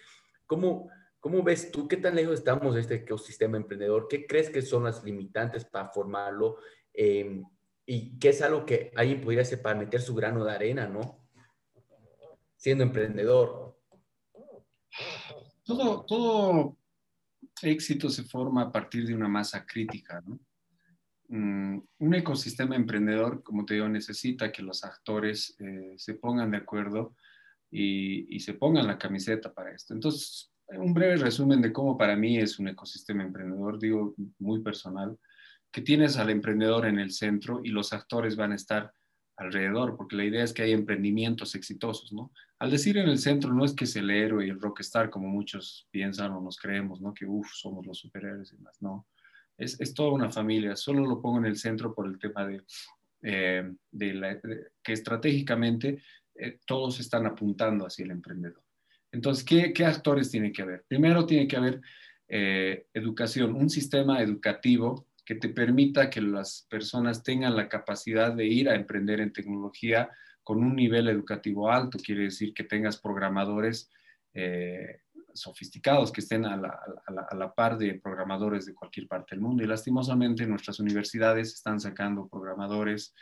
¿cómo, ¿cómo ves tú qué tan lejos estamos de este ecosistema emprendedor? ¿Qué crees que son las limitantes para formarlo? Em, ¿Y qué es algo que alguien podría hacer para meter su grano de arena, ¿no? siendo emprendedor? Todo, todo éxito se forma a partir de una masa crítica, ¿no? Mm, un ecosistema emprendedor, como te digo, necesita que los actores eh, se pongan de acuerdo y, y, se pongan la camiseta para esto. Entonces, un breve resumen de cómo para mí es un ecosistema emprendedor, digo, muy personal, que tienes al emprendedor en el centro y los actores van a estar alrededor, porque la idea es que hay emprendimientos exitosos, ¿no? Al decir en el centro, no es que es el héroe y el rockstar, como muchos piensan o nos creemos, ¿no? Que, uff, somos los superhéroes y más, no. Es, es, toda una familia, solo lo pongo en el centro por el tema de, eh, de, la, que estratégicamente eh, todos están apuntando hacia el emprendedor. Entonces, ¿qué, ¿qué, actores tiene que haber? Primero tiene que haber eh, educación, un sistema educativo que te permita que las personas tengan la capacidad de ir a emprender en tecnología con un nivel educativo alto. Quiere decir que tengas programadores eh, sofisticados que estén a la, par de programadores de cualquier parte del mundo. Y lastimosamente nuestras universidades están sacando programadores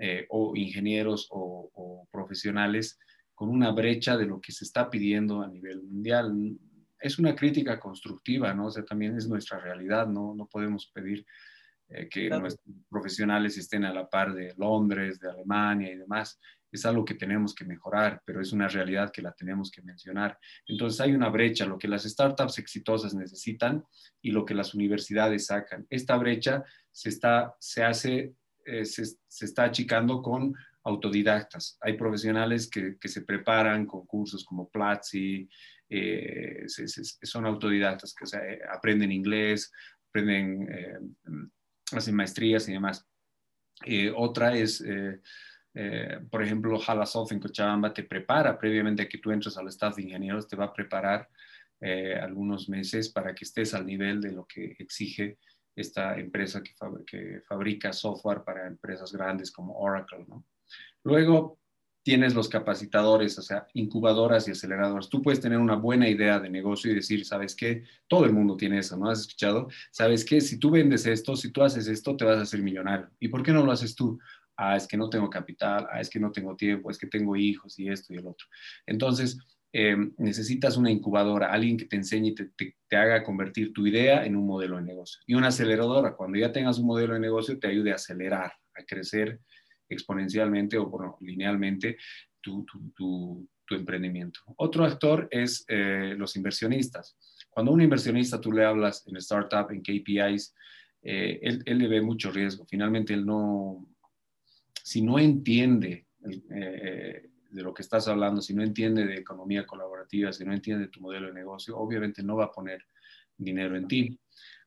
eh, o ingenieros o profesionales con una brecha de lo que se está pidiendo a nivel mundial es una crítica constructiva, ¿no? O sea, también es nuestra realidad, ¿no? No podemos pedir eh, que nuestros profesionales estén a la par de Londres, de Alemania y demás. Es algo que tenemos que mejorar, pero es una realidad que la tenemos que mencionar. Entonces hay una brecha, lo que las startups exitosas necesitan y lo que las universidades sacan. Esta brecha se, está, se hace, eh, se, se está achicando con autodidactas. Hay profesionales que, que, se preparan con cursos como Platzi, eh, son autodidactas, que eh, aprenden inglés, aprenden, eh, hacen maestrías y demás. otra es, por ejemplo, Halasoft en Cochabamba te prepara previamente a que tú entres al staff de ingenieros, te va a preparar algunos meses para que estés al nivel de lo que exige esta empresa que, que fabrica software para empresas grandes como Oracle. ¿no? Luego, tienes los capacitadores, o sea, incubadoras y aceleradores. Tú puedes tener una buena idea de negocio y decir, ¿sabes qué? Todo el mundo tiene eso, ¿no? ¿Has escuchado? ¿Sabes qué? Si tú vendes esto, si tú haces esto, te vas a hacer millonario. ¿Y por qué no lo haces tú? Ah, es que no tengo capital, ah, es que no tengo tiempo, es que tengo hijos y esto y el otro. Entonces, em, necesitas una incubadora, alguien que te enseñe y te, haga convertir tu idea en un modelo de negocio. Y una aceleradora, cuando ya tengas un modelo de negocio, te ayude a acelerar, a crecer exponencialmente o bueno, linealmente tu, tu, emprendimiento. Otro actor es eh, los inversionistas. Cuando a un inversionista tú le hablas en startup, en KPIs, eh, él, él, le ve mucho riesgo. Finalmente, él no, si no entiende eh, de lo que estás hablando, si no entiende de economía colaborativa, si no entiende tu modelo de negocio, obviamente no va a poner dinero en ti.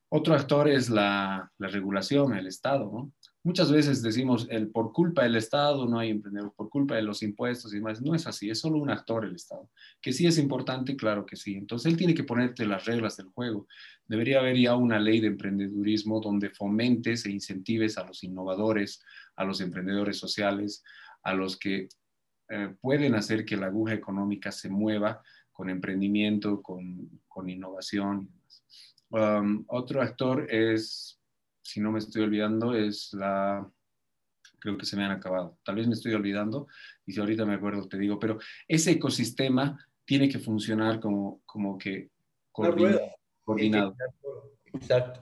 Otro actor es la, la regulación, el Estado, ¿no? Muchas veces decimos, el, por culpa del Estado no hay emprendedores, por culpa de los impuestos y demás. No es así, es solo un actor el Estado. Que sí es importante, claro que sí. Entonces él tiene que ponerte las reglas del juego. Debería haber ya una ley de emprendedurismo donde fomentes e incentives a los innovadores, a los emprendedores sociales, a los que eh, pueden hacer que la aguja económica se mueva con emprendimiento, con, con innovación. Um, otro actor es si no me estoy olvidando, es la, creo que se me han acabado. Tal vez me estoy olvidando y si ahorita me acuerdo te digo, pero ese ecosistema tiene que funcionar como, como que coordinado. Exacto,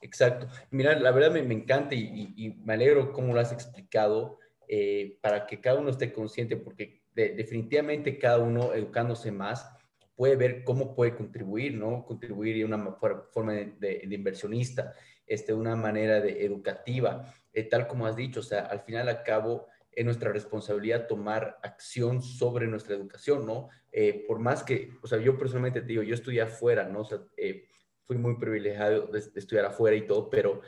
exacto. Mira, la verdad me, me encanta y, me alegro cómo lo has explicado eh, para que cada uno esté consciente, porque definitivamente cada uno educándose más puede ver cómo puede contribuir, ¿no? Contribuir de una forma de, de inversionista este, una manera de educativa, eh, tal como has dicho, o sea, al final a cabo es nuestra responsabilidad tomar acción sobre nuestra educación, ¿no? Eh, por más que, o sea, yo personalmente te digo, yo estudié afuera, ¿no? O sea, eh, fui muy privilegiado de, estudiar afuera y todo, pero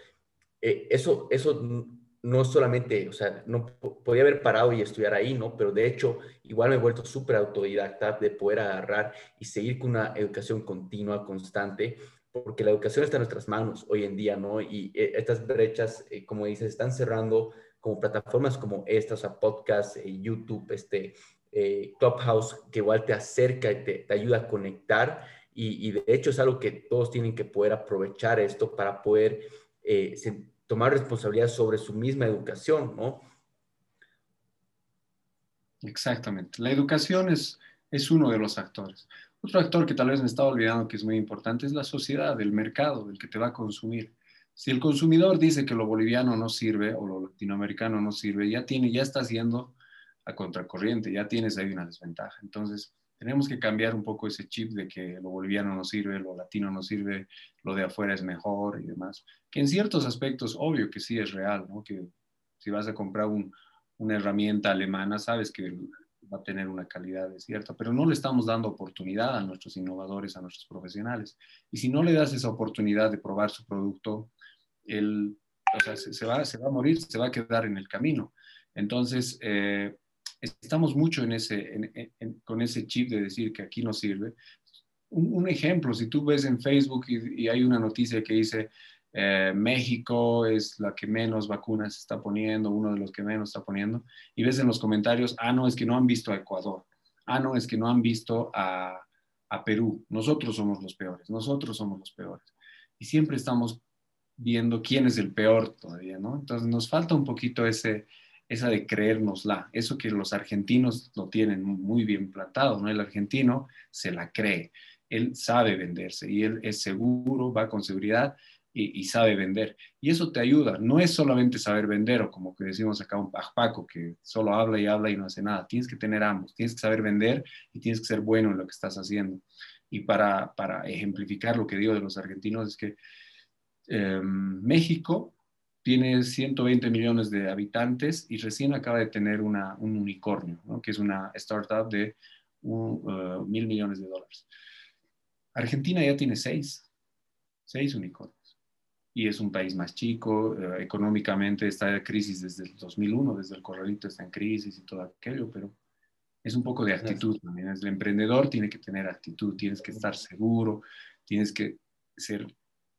eso, eso no solamente, o sea, no podía haber parado y estudiar ahí, ¿no? Pero de hecho, igual me he vuelto súper autodidacta de poder agarrar y seguir con una educación continua, constante, porque la educación está en nuestras manos hoy en día, ¿no? Y eh, estas brechas, eh, como dices, están cerrando como plataformas como estas, a podcast, eh, YouTube, este, Clubhouse, que igual te acerca y te, ayuda a conectar. Y, de hecho es algo que todos tienen que poder aprovechar esto para poder tomar responsabilidad sobre su misma educación, ¿no? Exactamente. La educación es, es uno de los actores. Otro actor que tal vez me estaba olvidando que es muy importante es la sociedad, el mercado, el que te va a consumir. Si el consumidor dice que lo boliviano no sirve o lo latinoamericano no sirve, ya tiene, ya está haciendo a contracorriente, ya tienes ahí una desventaja. Entonces, tenemos que cambiar un poco ese chip de que lo boliviano no sirve, lo latino no sirve, lo de afuera es mejor y demás. Que en ciertos aspectos, obvio que sí es real, ¿no? Que si vas a comprar una herramienta alemana, sabes que va a tener una calidad cierta, pero no le estamos dando oportunidad a nuestros innovadores, a nuestros profesionales. Y si no le das esa oportunidad de probar su producto, él, se, va, se va a morir, se va a quedar en el camino. Entonces, eh, estamos mucho en ese, con ese chip de decir que aquí no sirve. Un, ejemplo, si tú ves en Facebook y hay una noticia que dice, eh, México es la que menos vacunas está poniendo, uno de los que menos está poniendo, y ves en los comentarios, ah, no, es que no han visto a Ecuador, ah, no, es que no han visto a, Perú, nosotros somos los peores, nosotros somos los peores. Y siempre estamos viendo quién es el peor todavía, ¿no? Entonces nos falta un poquito ese, esa de creérnosla, eso que los argentinos lo tienen muy bien plantado, ¿no? El argentino se la cree, él sabe venderse y él es seguro, va con seguridad y, sabe vender. Y eso te ayuda. No es solamente saber vender o como que decimos acá un Paco que solo habla y habla y no hace nada. Tienes que tener ambos. Tienes que saber vender y tienes que ser bueno en lo que estás haciendo. Y para, para ejemplificar lo que digo de los argentinos es que em, México tiene 120 millones de habitantes y recién acaba de tener una, un unicornio, que es una startup de uh, mil millones de dólares. Argentina ya tiene seis, seis unicornios y es un país más chico, eh, económicamente está en crisis desde el 2001, desde el corralito está en crisis y todo aquello, pero es un poco de actitud también. El emprendedor tiene que tener actitud, tienes que estar seguro, tienes que ser,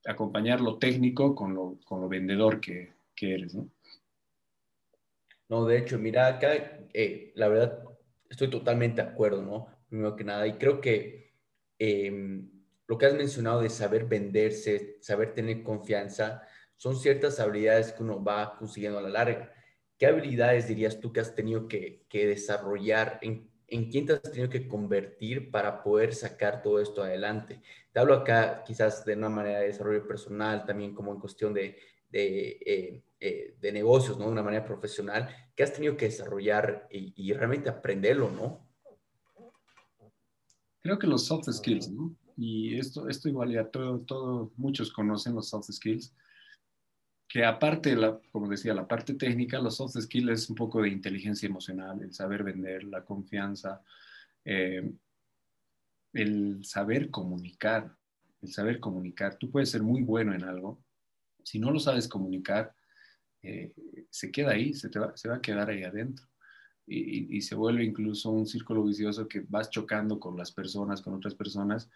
acompañar lo técnico con lo, con lo vendedor que, que eres, ¿no? No, de hecho, mira, acá eh, la verdad estoy totalmente de acuerdo, ¿no? Primero que nada, y creo que eh, lo que has mencionado de saber venderse, saber tener confianza, son ciertas habilidades que uno va consiguiendo a la larga. ¿Qué habilidades dirías tú que has tenido que, desarrollar? ¿En, ¿En, quién te has tenido que convertir para poder sacar todo esto adelante? Te hablo acá quizás de una manera de desarrollo personal, también como en cuestión de, eh, eh, negocios, ¿no? De una manera profesional. ¿Qué has tenido que desarrollar y realmente aprenderlo, no? Creo que los soft skills, ¿no? Y esto, esto igual ya todo, todo, muchos conocen los soft skills, que aparte, la, como decía, la parte técnica, los soft skills es un poco de inteligencia emocional, el saber vender, la confianza, eh, el saber comunicar, el saber comunicar. Tú puedes ser muy bueno en algo, si no lo sabes comunicar, eh, se queda ahí, se, te va, se va a quedar ahí adentro. Y, y, se vuelve incluso un círculo vicioso que vas chocando con las personas, con otras personas,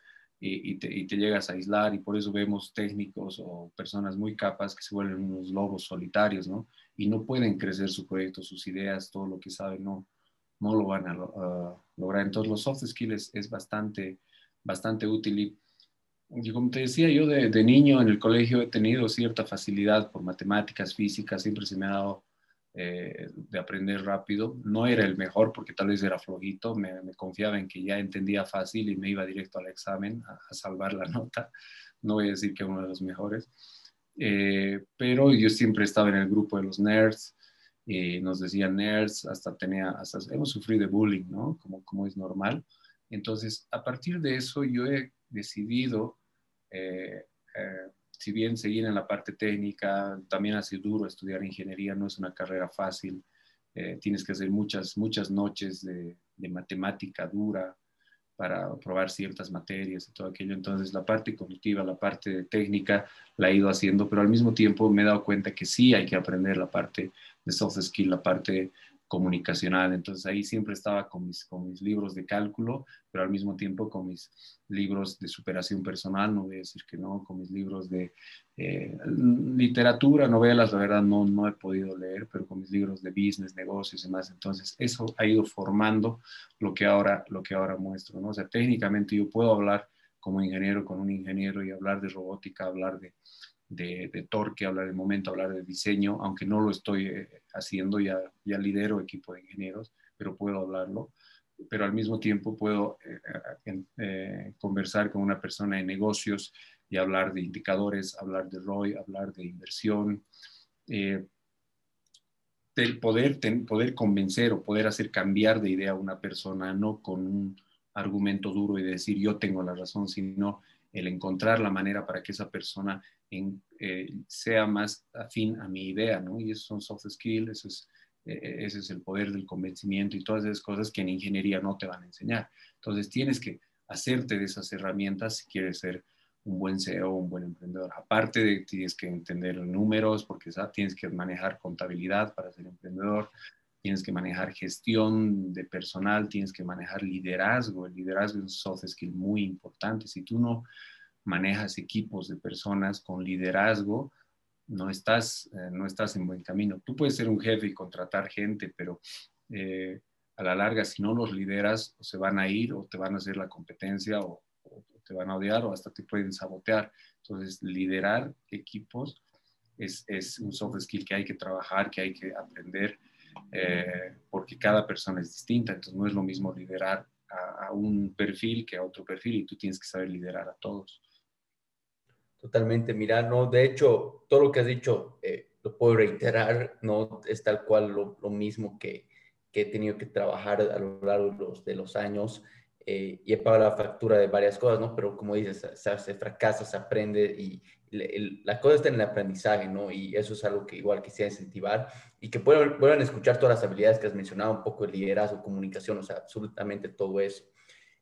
y, te, y, te, llegas a aislar y por eso vemos técnicos o personas muy capas que se vuelven unos lobos solitarios, ¿no? Y no pueden crecer su proyecto, sus ideas, todo lo que saben, no, no lo van a lograr. Entonces los soft skills es, bastante, bastante útil. Y, como te decía, yo de, de, niño en el colegio he tenido cierta facilidad por matemáticas, físicas, siempre se me ha dado eh, de aprender rápido. No era el mejor porque tal vez era flojito, me, confiaba en que ya entendía fácil y me iba directo al examen a, salvar la nota. No voy a decir que uno de los mejores, eh, pero yo siempre estaba en el grupo de los nerds. Y nos decían nerds, hasta tenía, hasta hemos sufrido de bullying, ¿no? Como, como es normal. Entonces, a partir de eso, yo he decidido eh, si bien seguir en la parte técnica, también ha sido duro estudiar ingeniería, no es una carrera fácil, eh, tienes que hacer muchas, muchas noches de, matemática dura para probar ciertas materias y todo aquello. Entonces la parte cognitiva, la parte técnica la he ido haciendo, pero al mismo tiempo me he dado cuenta que sí hay que aprender la parte de soft skill, la parte comunicacional. Entonces ahí siempre estaba con mis, con mis libros de cálculo, pero al mismo tiempo con mis libros de superación personal, no voy a decir que no, con mis libros de eh, literatura, novelas, la verdad no, no he podido leer, pero con mis libros de business, negocios y demás. Entonces eso ha ido formando lo que ahora, lo que ahora muestro. ¿no? O sea, técnicamente yo puedo hablar como ingeniero con un ingeniero y hablar de robótica, hablar de de, torque, hablar de momento, hablar de diseño, aunque no lo estoy eh, haciendo, ya, ya lidero equipo de ingenieros, pero puedo hablarlo. Pero al mismo tiempo puedo eh, eh, conversar con una persona de negocios y hablar de indicadores, hablar de ROI, hablar de inversión, del poder, poder convencer o poder hacer cambiar de idea a una persona, no con un argumento duro y decir yo tengo la razón, sino el encontrar la manera para que esa persona eh, sea más afín a mi idea, ¿no? Y esos son soft skills, eso es, eh, ese es el poder del convencimiento y todas esas cosas que en ingeniería no te van a enseñar. Entonces tienes que hacerte de esas herramientas si quieres ser un buen CEO, un buen emprendedor. Aparte de tienes que entender números, porque tienes que manejar contabilidad para ser emprendedor, tienes que manejar gestión de personal, tienes que manejar liderazgo. El liderazgo es un soft skill muy importante. Si tú no manejas equipos de personas con liderazgo, no estás, eh, no estás en buen camino. Tú puedes ser un jefe y contratar gente, pero eh, a la larga, si no los lideras, o se van a ir o te van a hacer la competencia o, te van a odiar o hasta te pueden sabotear. Entonces, liderar equipos es, es, un soft skill que hay que trabajar, que hay que aprender, eh, porque cada persona es distinta. Entonces, no es lo mismo liderar a, a un perfil que a otro perfil y tú tienes que saber liderar a todos. Totalmente, mira, no, de hecho, todo lo que has dicho, eh, lo puedo reiterar, no es tal cual lo, lo mismo que, que, he tenido que trabajar a lo largo de los, años eh, y he pagado la factura de varias cosas, ¿no? Pero como dices, se, fracasa, se aprende y la cosa está en el aprendizaje, ¿no? Y eso es algo que igual quisiera incentivar y que puedan, puedan escuchar todas las habilidades que has mencionado, un poco de liderazgo, comunicación, o sea, absolutamente todo eso.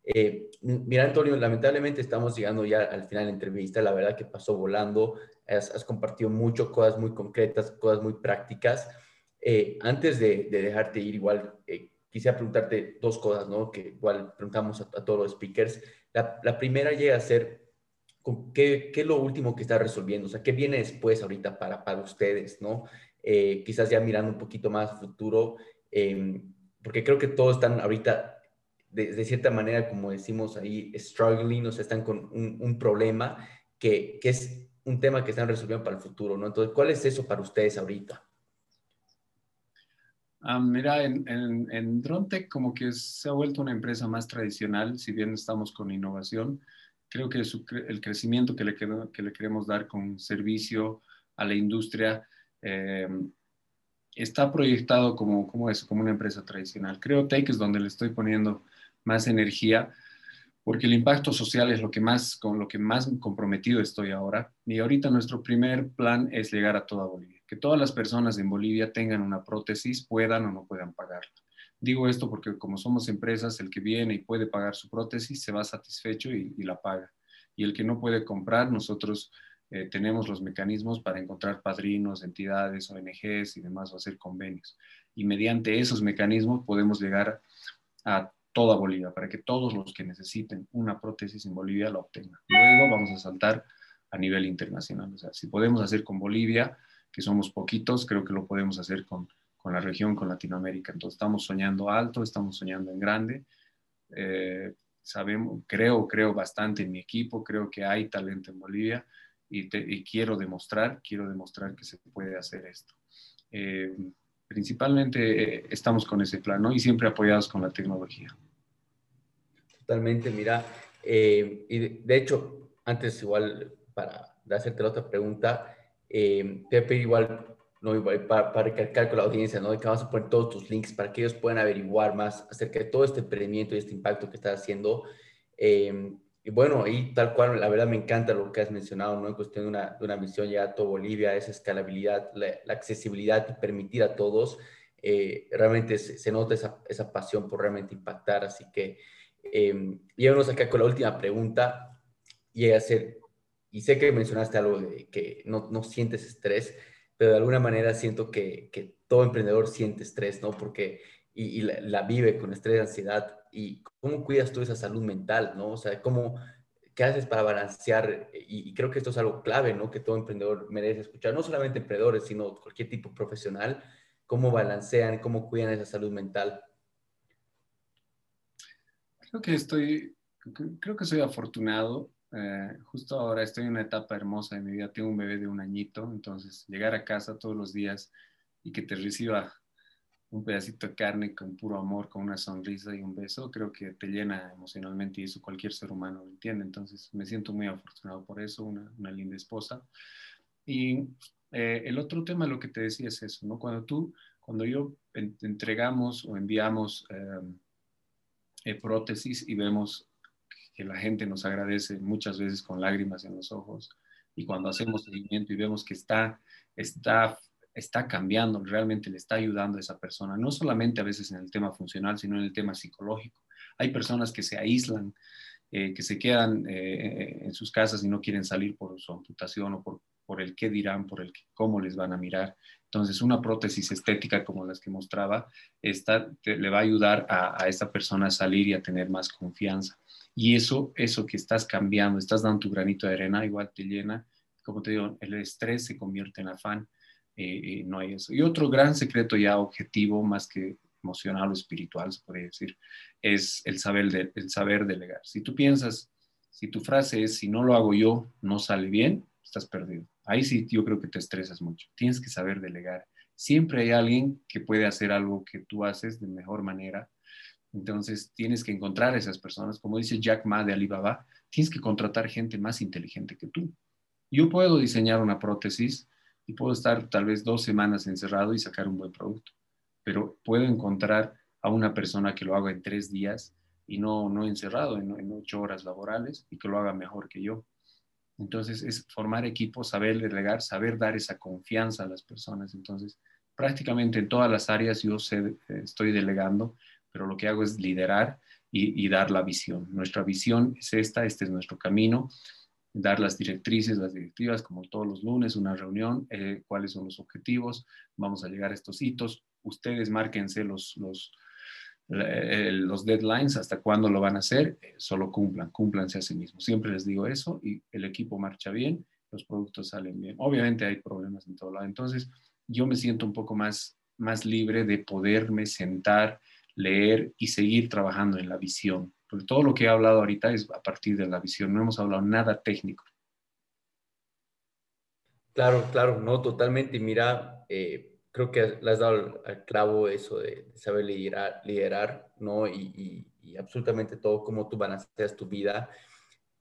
Eh, mira, Antonio, lamentablemente estamos llegando ya al final de la entrevista. La verdad que pasó volando. Has, compartido mucho, cosas muy concretas, cosas muy prácticas. Eh, antes de, dejarte ir, igual eh, quisiera preguntarte dos cosas, ¿no? Que igual preguntamos a, todos los speakers. La, primera llega a ser, ¿qué, ¿qué, es lo último que está resolviendo? O sea, ¿qué viene después ahorita para, para ustedes, ¿no? quizás ya mirando un poquito más futuro, porque creo que todos están ahorita de, cierta manera, como decimos ahí, struggling, o sea, están con un, problema que, que, es un tema que están resolviendo para el futuro, ¿no? Entonces, ¿cuál es eso para ustedes ahorita? Ah, mira, en, en, en DroneTech como que se ha vuelto una empresa más tradicional, si bien estamos con innovación, creo que el crecimiento que le, que le queremos dar con servicio a la industria eh, está proyectado como, como eso, como una empresa tradicional. Creo Tech es donde le estoy poniendo más energía, porque el impacto social es lo que más, con lo que más comprometido estoy ahora. Y ahorita nuestro primer plan es llegar a toda Bolivia, que todas las personas en Bolivia tengan una prótesis, puedan o no puedan pagarla. Digo esto porque como somos empresas, el que viene y puede pagar su prótesis se va satisfecho y, la paga. Y el que no puede comprar, nosotros eh, tenemos los mecanismos para encontrar padrinos, entidades, ONGs y demás o hacer convenios. Y mediante esos mecanismos podemos llegar a toda Bolivia, para que todos los que necesiten una prótesis en Bolivia la obtengan. Luego vamos a saltar a nivel internacional. O sea, si podemos hacer con Bolivia, que somos poquitos, creo que lo podemos hacer con, con la región, con Latinoamérica. Entonces estamos soñando alto, estamos soñando en grande. Eh, sabemos, creo, creo bastante en mi equipo, creo que hay talento en Bolivia y, y quiero demostrar, quiero demostrar que se puede hacer esto. Eh, principalmente eh, estamos con ese plan, ¿no? Y siempre apoyados con la tecnología. Totalmente, mira, eh, y de, hecho, antes igual, para hacerte la otra pregunta, eh, te igual, no, igual para, para, recalcar con la audiencia, ¿no? Que vamos a poner todos tus links para que ellos puedan averiguar más acerca de todo este emprendimiento y este impacto que estás haciendo. Y bueno, y tal cual, la verdad me encanta lo que has mencionado, ¿no? En cuestión de una, de una misión ya a todo Bolivia, esa escalabilidad, la, accesibilidad y permitir a todos, eh, realmente se, nota esa, esa, pasión por realmente impactar. Así que, eh, acá con la última pregunta y a ser, y sé que mencionaste algo de que no, no sientes estrés, pero de alguna manera siento que, que todo emprendedor siente estrés, ¿no? Porque, y, y la, la vive con estrés, ansiedad, y cómo cuidas tú esa salud mental, ¿no? O sea, cómo, ¿qué haces para balancear? Y, creo que esto es algo clave, ¿no? Que todo emprendedor merece escuchar, no solamente emprendedores, sino cualquier tipo profesional, cómo balancean, cómo cuidan esa salud mental. Creo que estoy, creo que soy afortunado. Eh, justo ahora estoy en una etapa hermosa de mi vida. Tengo un bebé de un añito, entonces llegar a casa todos los días y que te reciba un pedacito de carne con puro amor, con una sonrisa y un beso, creo que te llena emocionalmente y eso cualquier ser humano lo entiende. Entonces me siento muy afortunado por eso, una, linda esposa. Y eh, el otro tema, lo que te decía es eso, ¿no? Cuando tú, cuando yo entregamos o enviamos em, eh, prótesis y vemos que la gente nos agradece muchas veces con lágrimas en los ojos, y cuando hacemos seguimiento y vemos que está, está está cambiando, realmente le está ayudando a esa persona, no solamente a veces en el tema funcional, sino en el tema psicológico. Hay personas que se aíslan, eh, que se quedan eh, en sus casas y no quieren salir por su amputación o por, el qué dirán, por el cómo les van a mirar. Entonces, una prótesis estética como las que mostraba, esta le va a ayudar a, a esta persona a salir y a tener más confianza. Y eso, eso que estás cambiando, estás dando tu granito de arena, igual te llena. Como te digo, el estrés se convierte en afán no hay eso. Y otro gran secreto ya objetivo, más que emocional o espiritual, se podría decir, es el saber, el saber delegar. Si tú piensas, si tu frase es, si no lo hago yo, no sale bien, estás perdido. Ahí sí yo creo que te estresas mucho. Tienes que saber delegar. Siempre hay alguien que puede hacer algo que tú haces de mejor manera. Entonces tienes que encontrar a esas personas. Como dice Jack Ma de Alibaba, tienes que contratar gente más inteligente que tú. Yo puedo diseñar una prótesis puedo estar tal vez dos semanas encerrado y sacar un buen producto, pero puedo encontrar a una persona que lo haga en tres días y no, no encerrado en, ocho horas laborales y que lo haga mejor que yo. Entonces es formar equipos, saber delegar, saber dar esa confianza a las personas. Entonces prácticamente en todas las áreas yo sé, estoy delegando, pero lo que hago es liderar y, y dar la visión. Nuestra visión es esta, este es nuestro camino dar las directrices, las directivas, como todos los lunes, una reunión, eh, cuáles son los objetivos, vamos a llegar a estos hitos, ustedes márquense los, los, eh, los deadlines, hasta cuándo lo van a hacer, eh, solo cumplan, cúmplanse a sí mismos. Siempre les digo eso y el equipo marcha bien, los productos salen bien. Obviamente hay problemas en todo lado, entonces yo me siento un poco más, más libre de poderme sentar, leer y seguir trabajando en la visión porque todo lo que he hablado ahorita es a partir de la visión, no hemos hablado nada técnico. Claro, claro, no, totalmente. Mira, eh, creo que le has dado al clavo eso de, saber liderar, liderar ¿no? Y, absolutamente todo, cómo tú balanceas tu vida.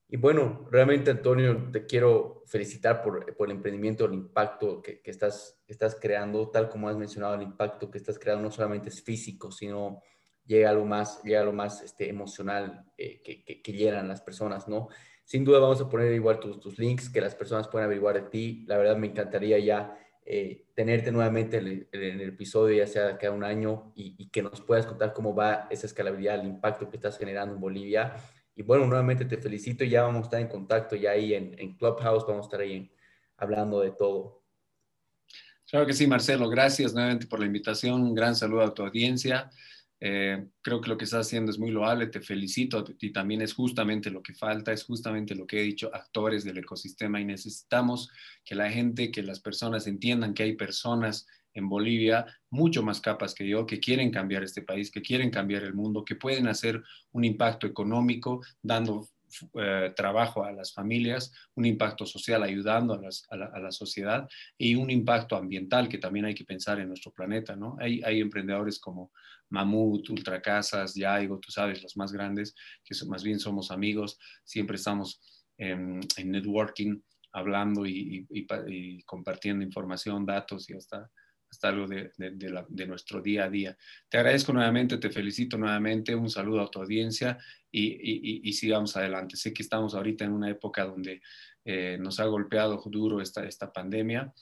Y bueno, realmente, Antonio, te quiero felicitar por, por el emprendimiento, el impacto que, que, estás, estás creando, tal como has mencionado, el impacto que estás creando no solamente es físico, sino llegue algo más, llegue algo más este, emocional eh, que, que, que, llenan las personas, ¿no? Sin duda vamos a poner igual tus, tus links, que las personas puedan averiguar de ti. La verdad me encantaría ya eh, tenerte nuevamente en el, episodio, ya sea cada un año, y, que nos puedas contar cómo va esa escalabilidad, el impacto que estás generando en Bolivia. Y bueno, nuevamente te felicito, ya vamos a estar en contacto ya ahí en, en Clubhouse, vamos a estar ahí hablando de todo. Claro que sí, Marcelo, gracias nuevamente por la invitación, un gran saludo a tu audiencia. Eh, creo que lo que estás haciendo es muy loable, te felicito y también es justamente lo que falta, es justamente lo que he dicho, actores del ecosistema y necesitamos que la gente, que las personas entiendan que hay personas en Bolivia mucho más capas que yo, que quieren cambiar este país, que quieren cambiar el mundo, que pueden hacer un impacto económico dando eh, trabajo a las familias, un impacto social ayudando a, la, sociedad y un impacto ambiental que también hay que pensar en nuestro planeta, ¿no? Hay, emprendedores como Mamut, Ultracasas, Yaigo, tú sabes, los más grandes, que más bien somos amigos, siempre estamos en, networking, hablando y, compartiendo información, datos y hasta, hasta algo de, nuestro día a día. Te agradezco nuevamente, te felicito nuevamente, un saludo a tu audiencia y, sigamos adelante. Sé que estamos ahorita en una época donde eh, nos ha golpeado duro esta, esta pandemia.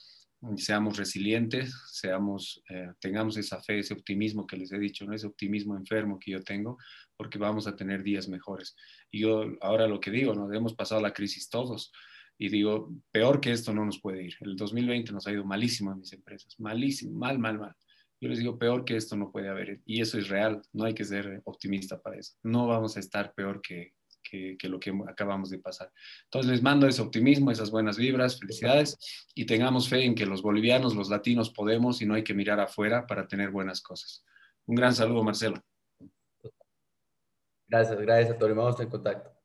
Seamos resilientes, seamos, eh, tengamos esa fe, ese optimismo que les he dicho, ¿no? ese optimismo enfermo que yo tengo, porque vamos a tener días mejores. Y yo ahora lo que digo, nos hemos pasado la crisis todos, y digo, peor que esto no nos puede ir. El 2020 nos ha ido malísimo en mis empresas, malísimo, mal, mal, mal. Yo les digo, peor que esto no puede haber. Y eso es real, no hay que ser optimista para eso. No vamos a estar peor que, que, lo que acabamos de pasar. Entonces les mando ese optimismo, esas buenas vibras, felicidades y tengamos fe en que los bolivianos, los latinos podemos y no hay que mirar afuera para tener buenas cosas. Un gran saludo, Marcelo. Gracias, gracias, Antonio. Vamos en contacto.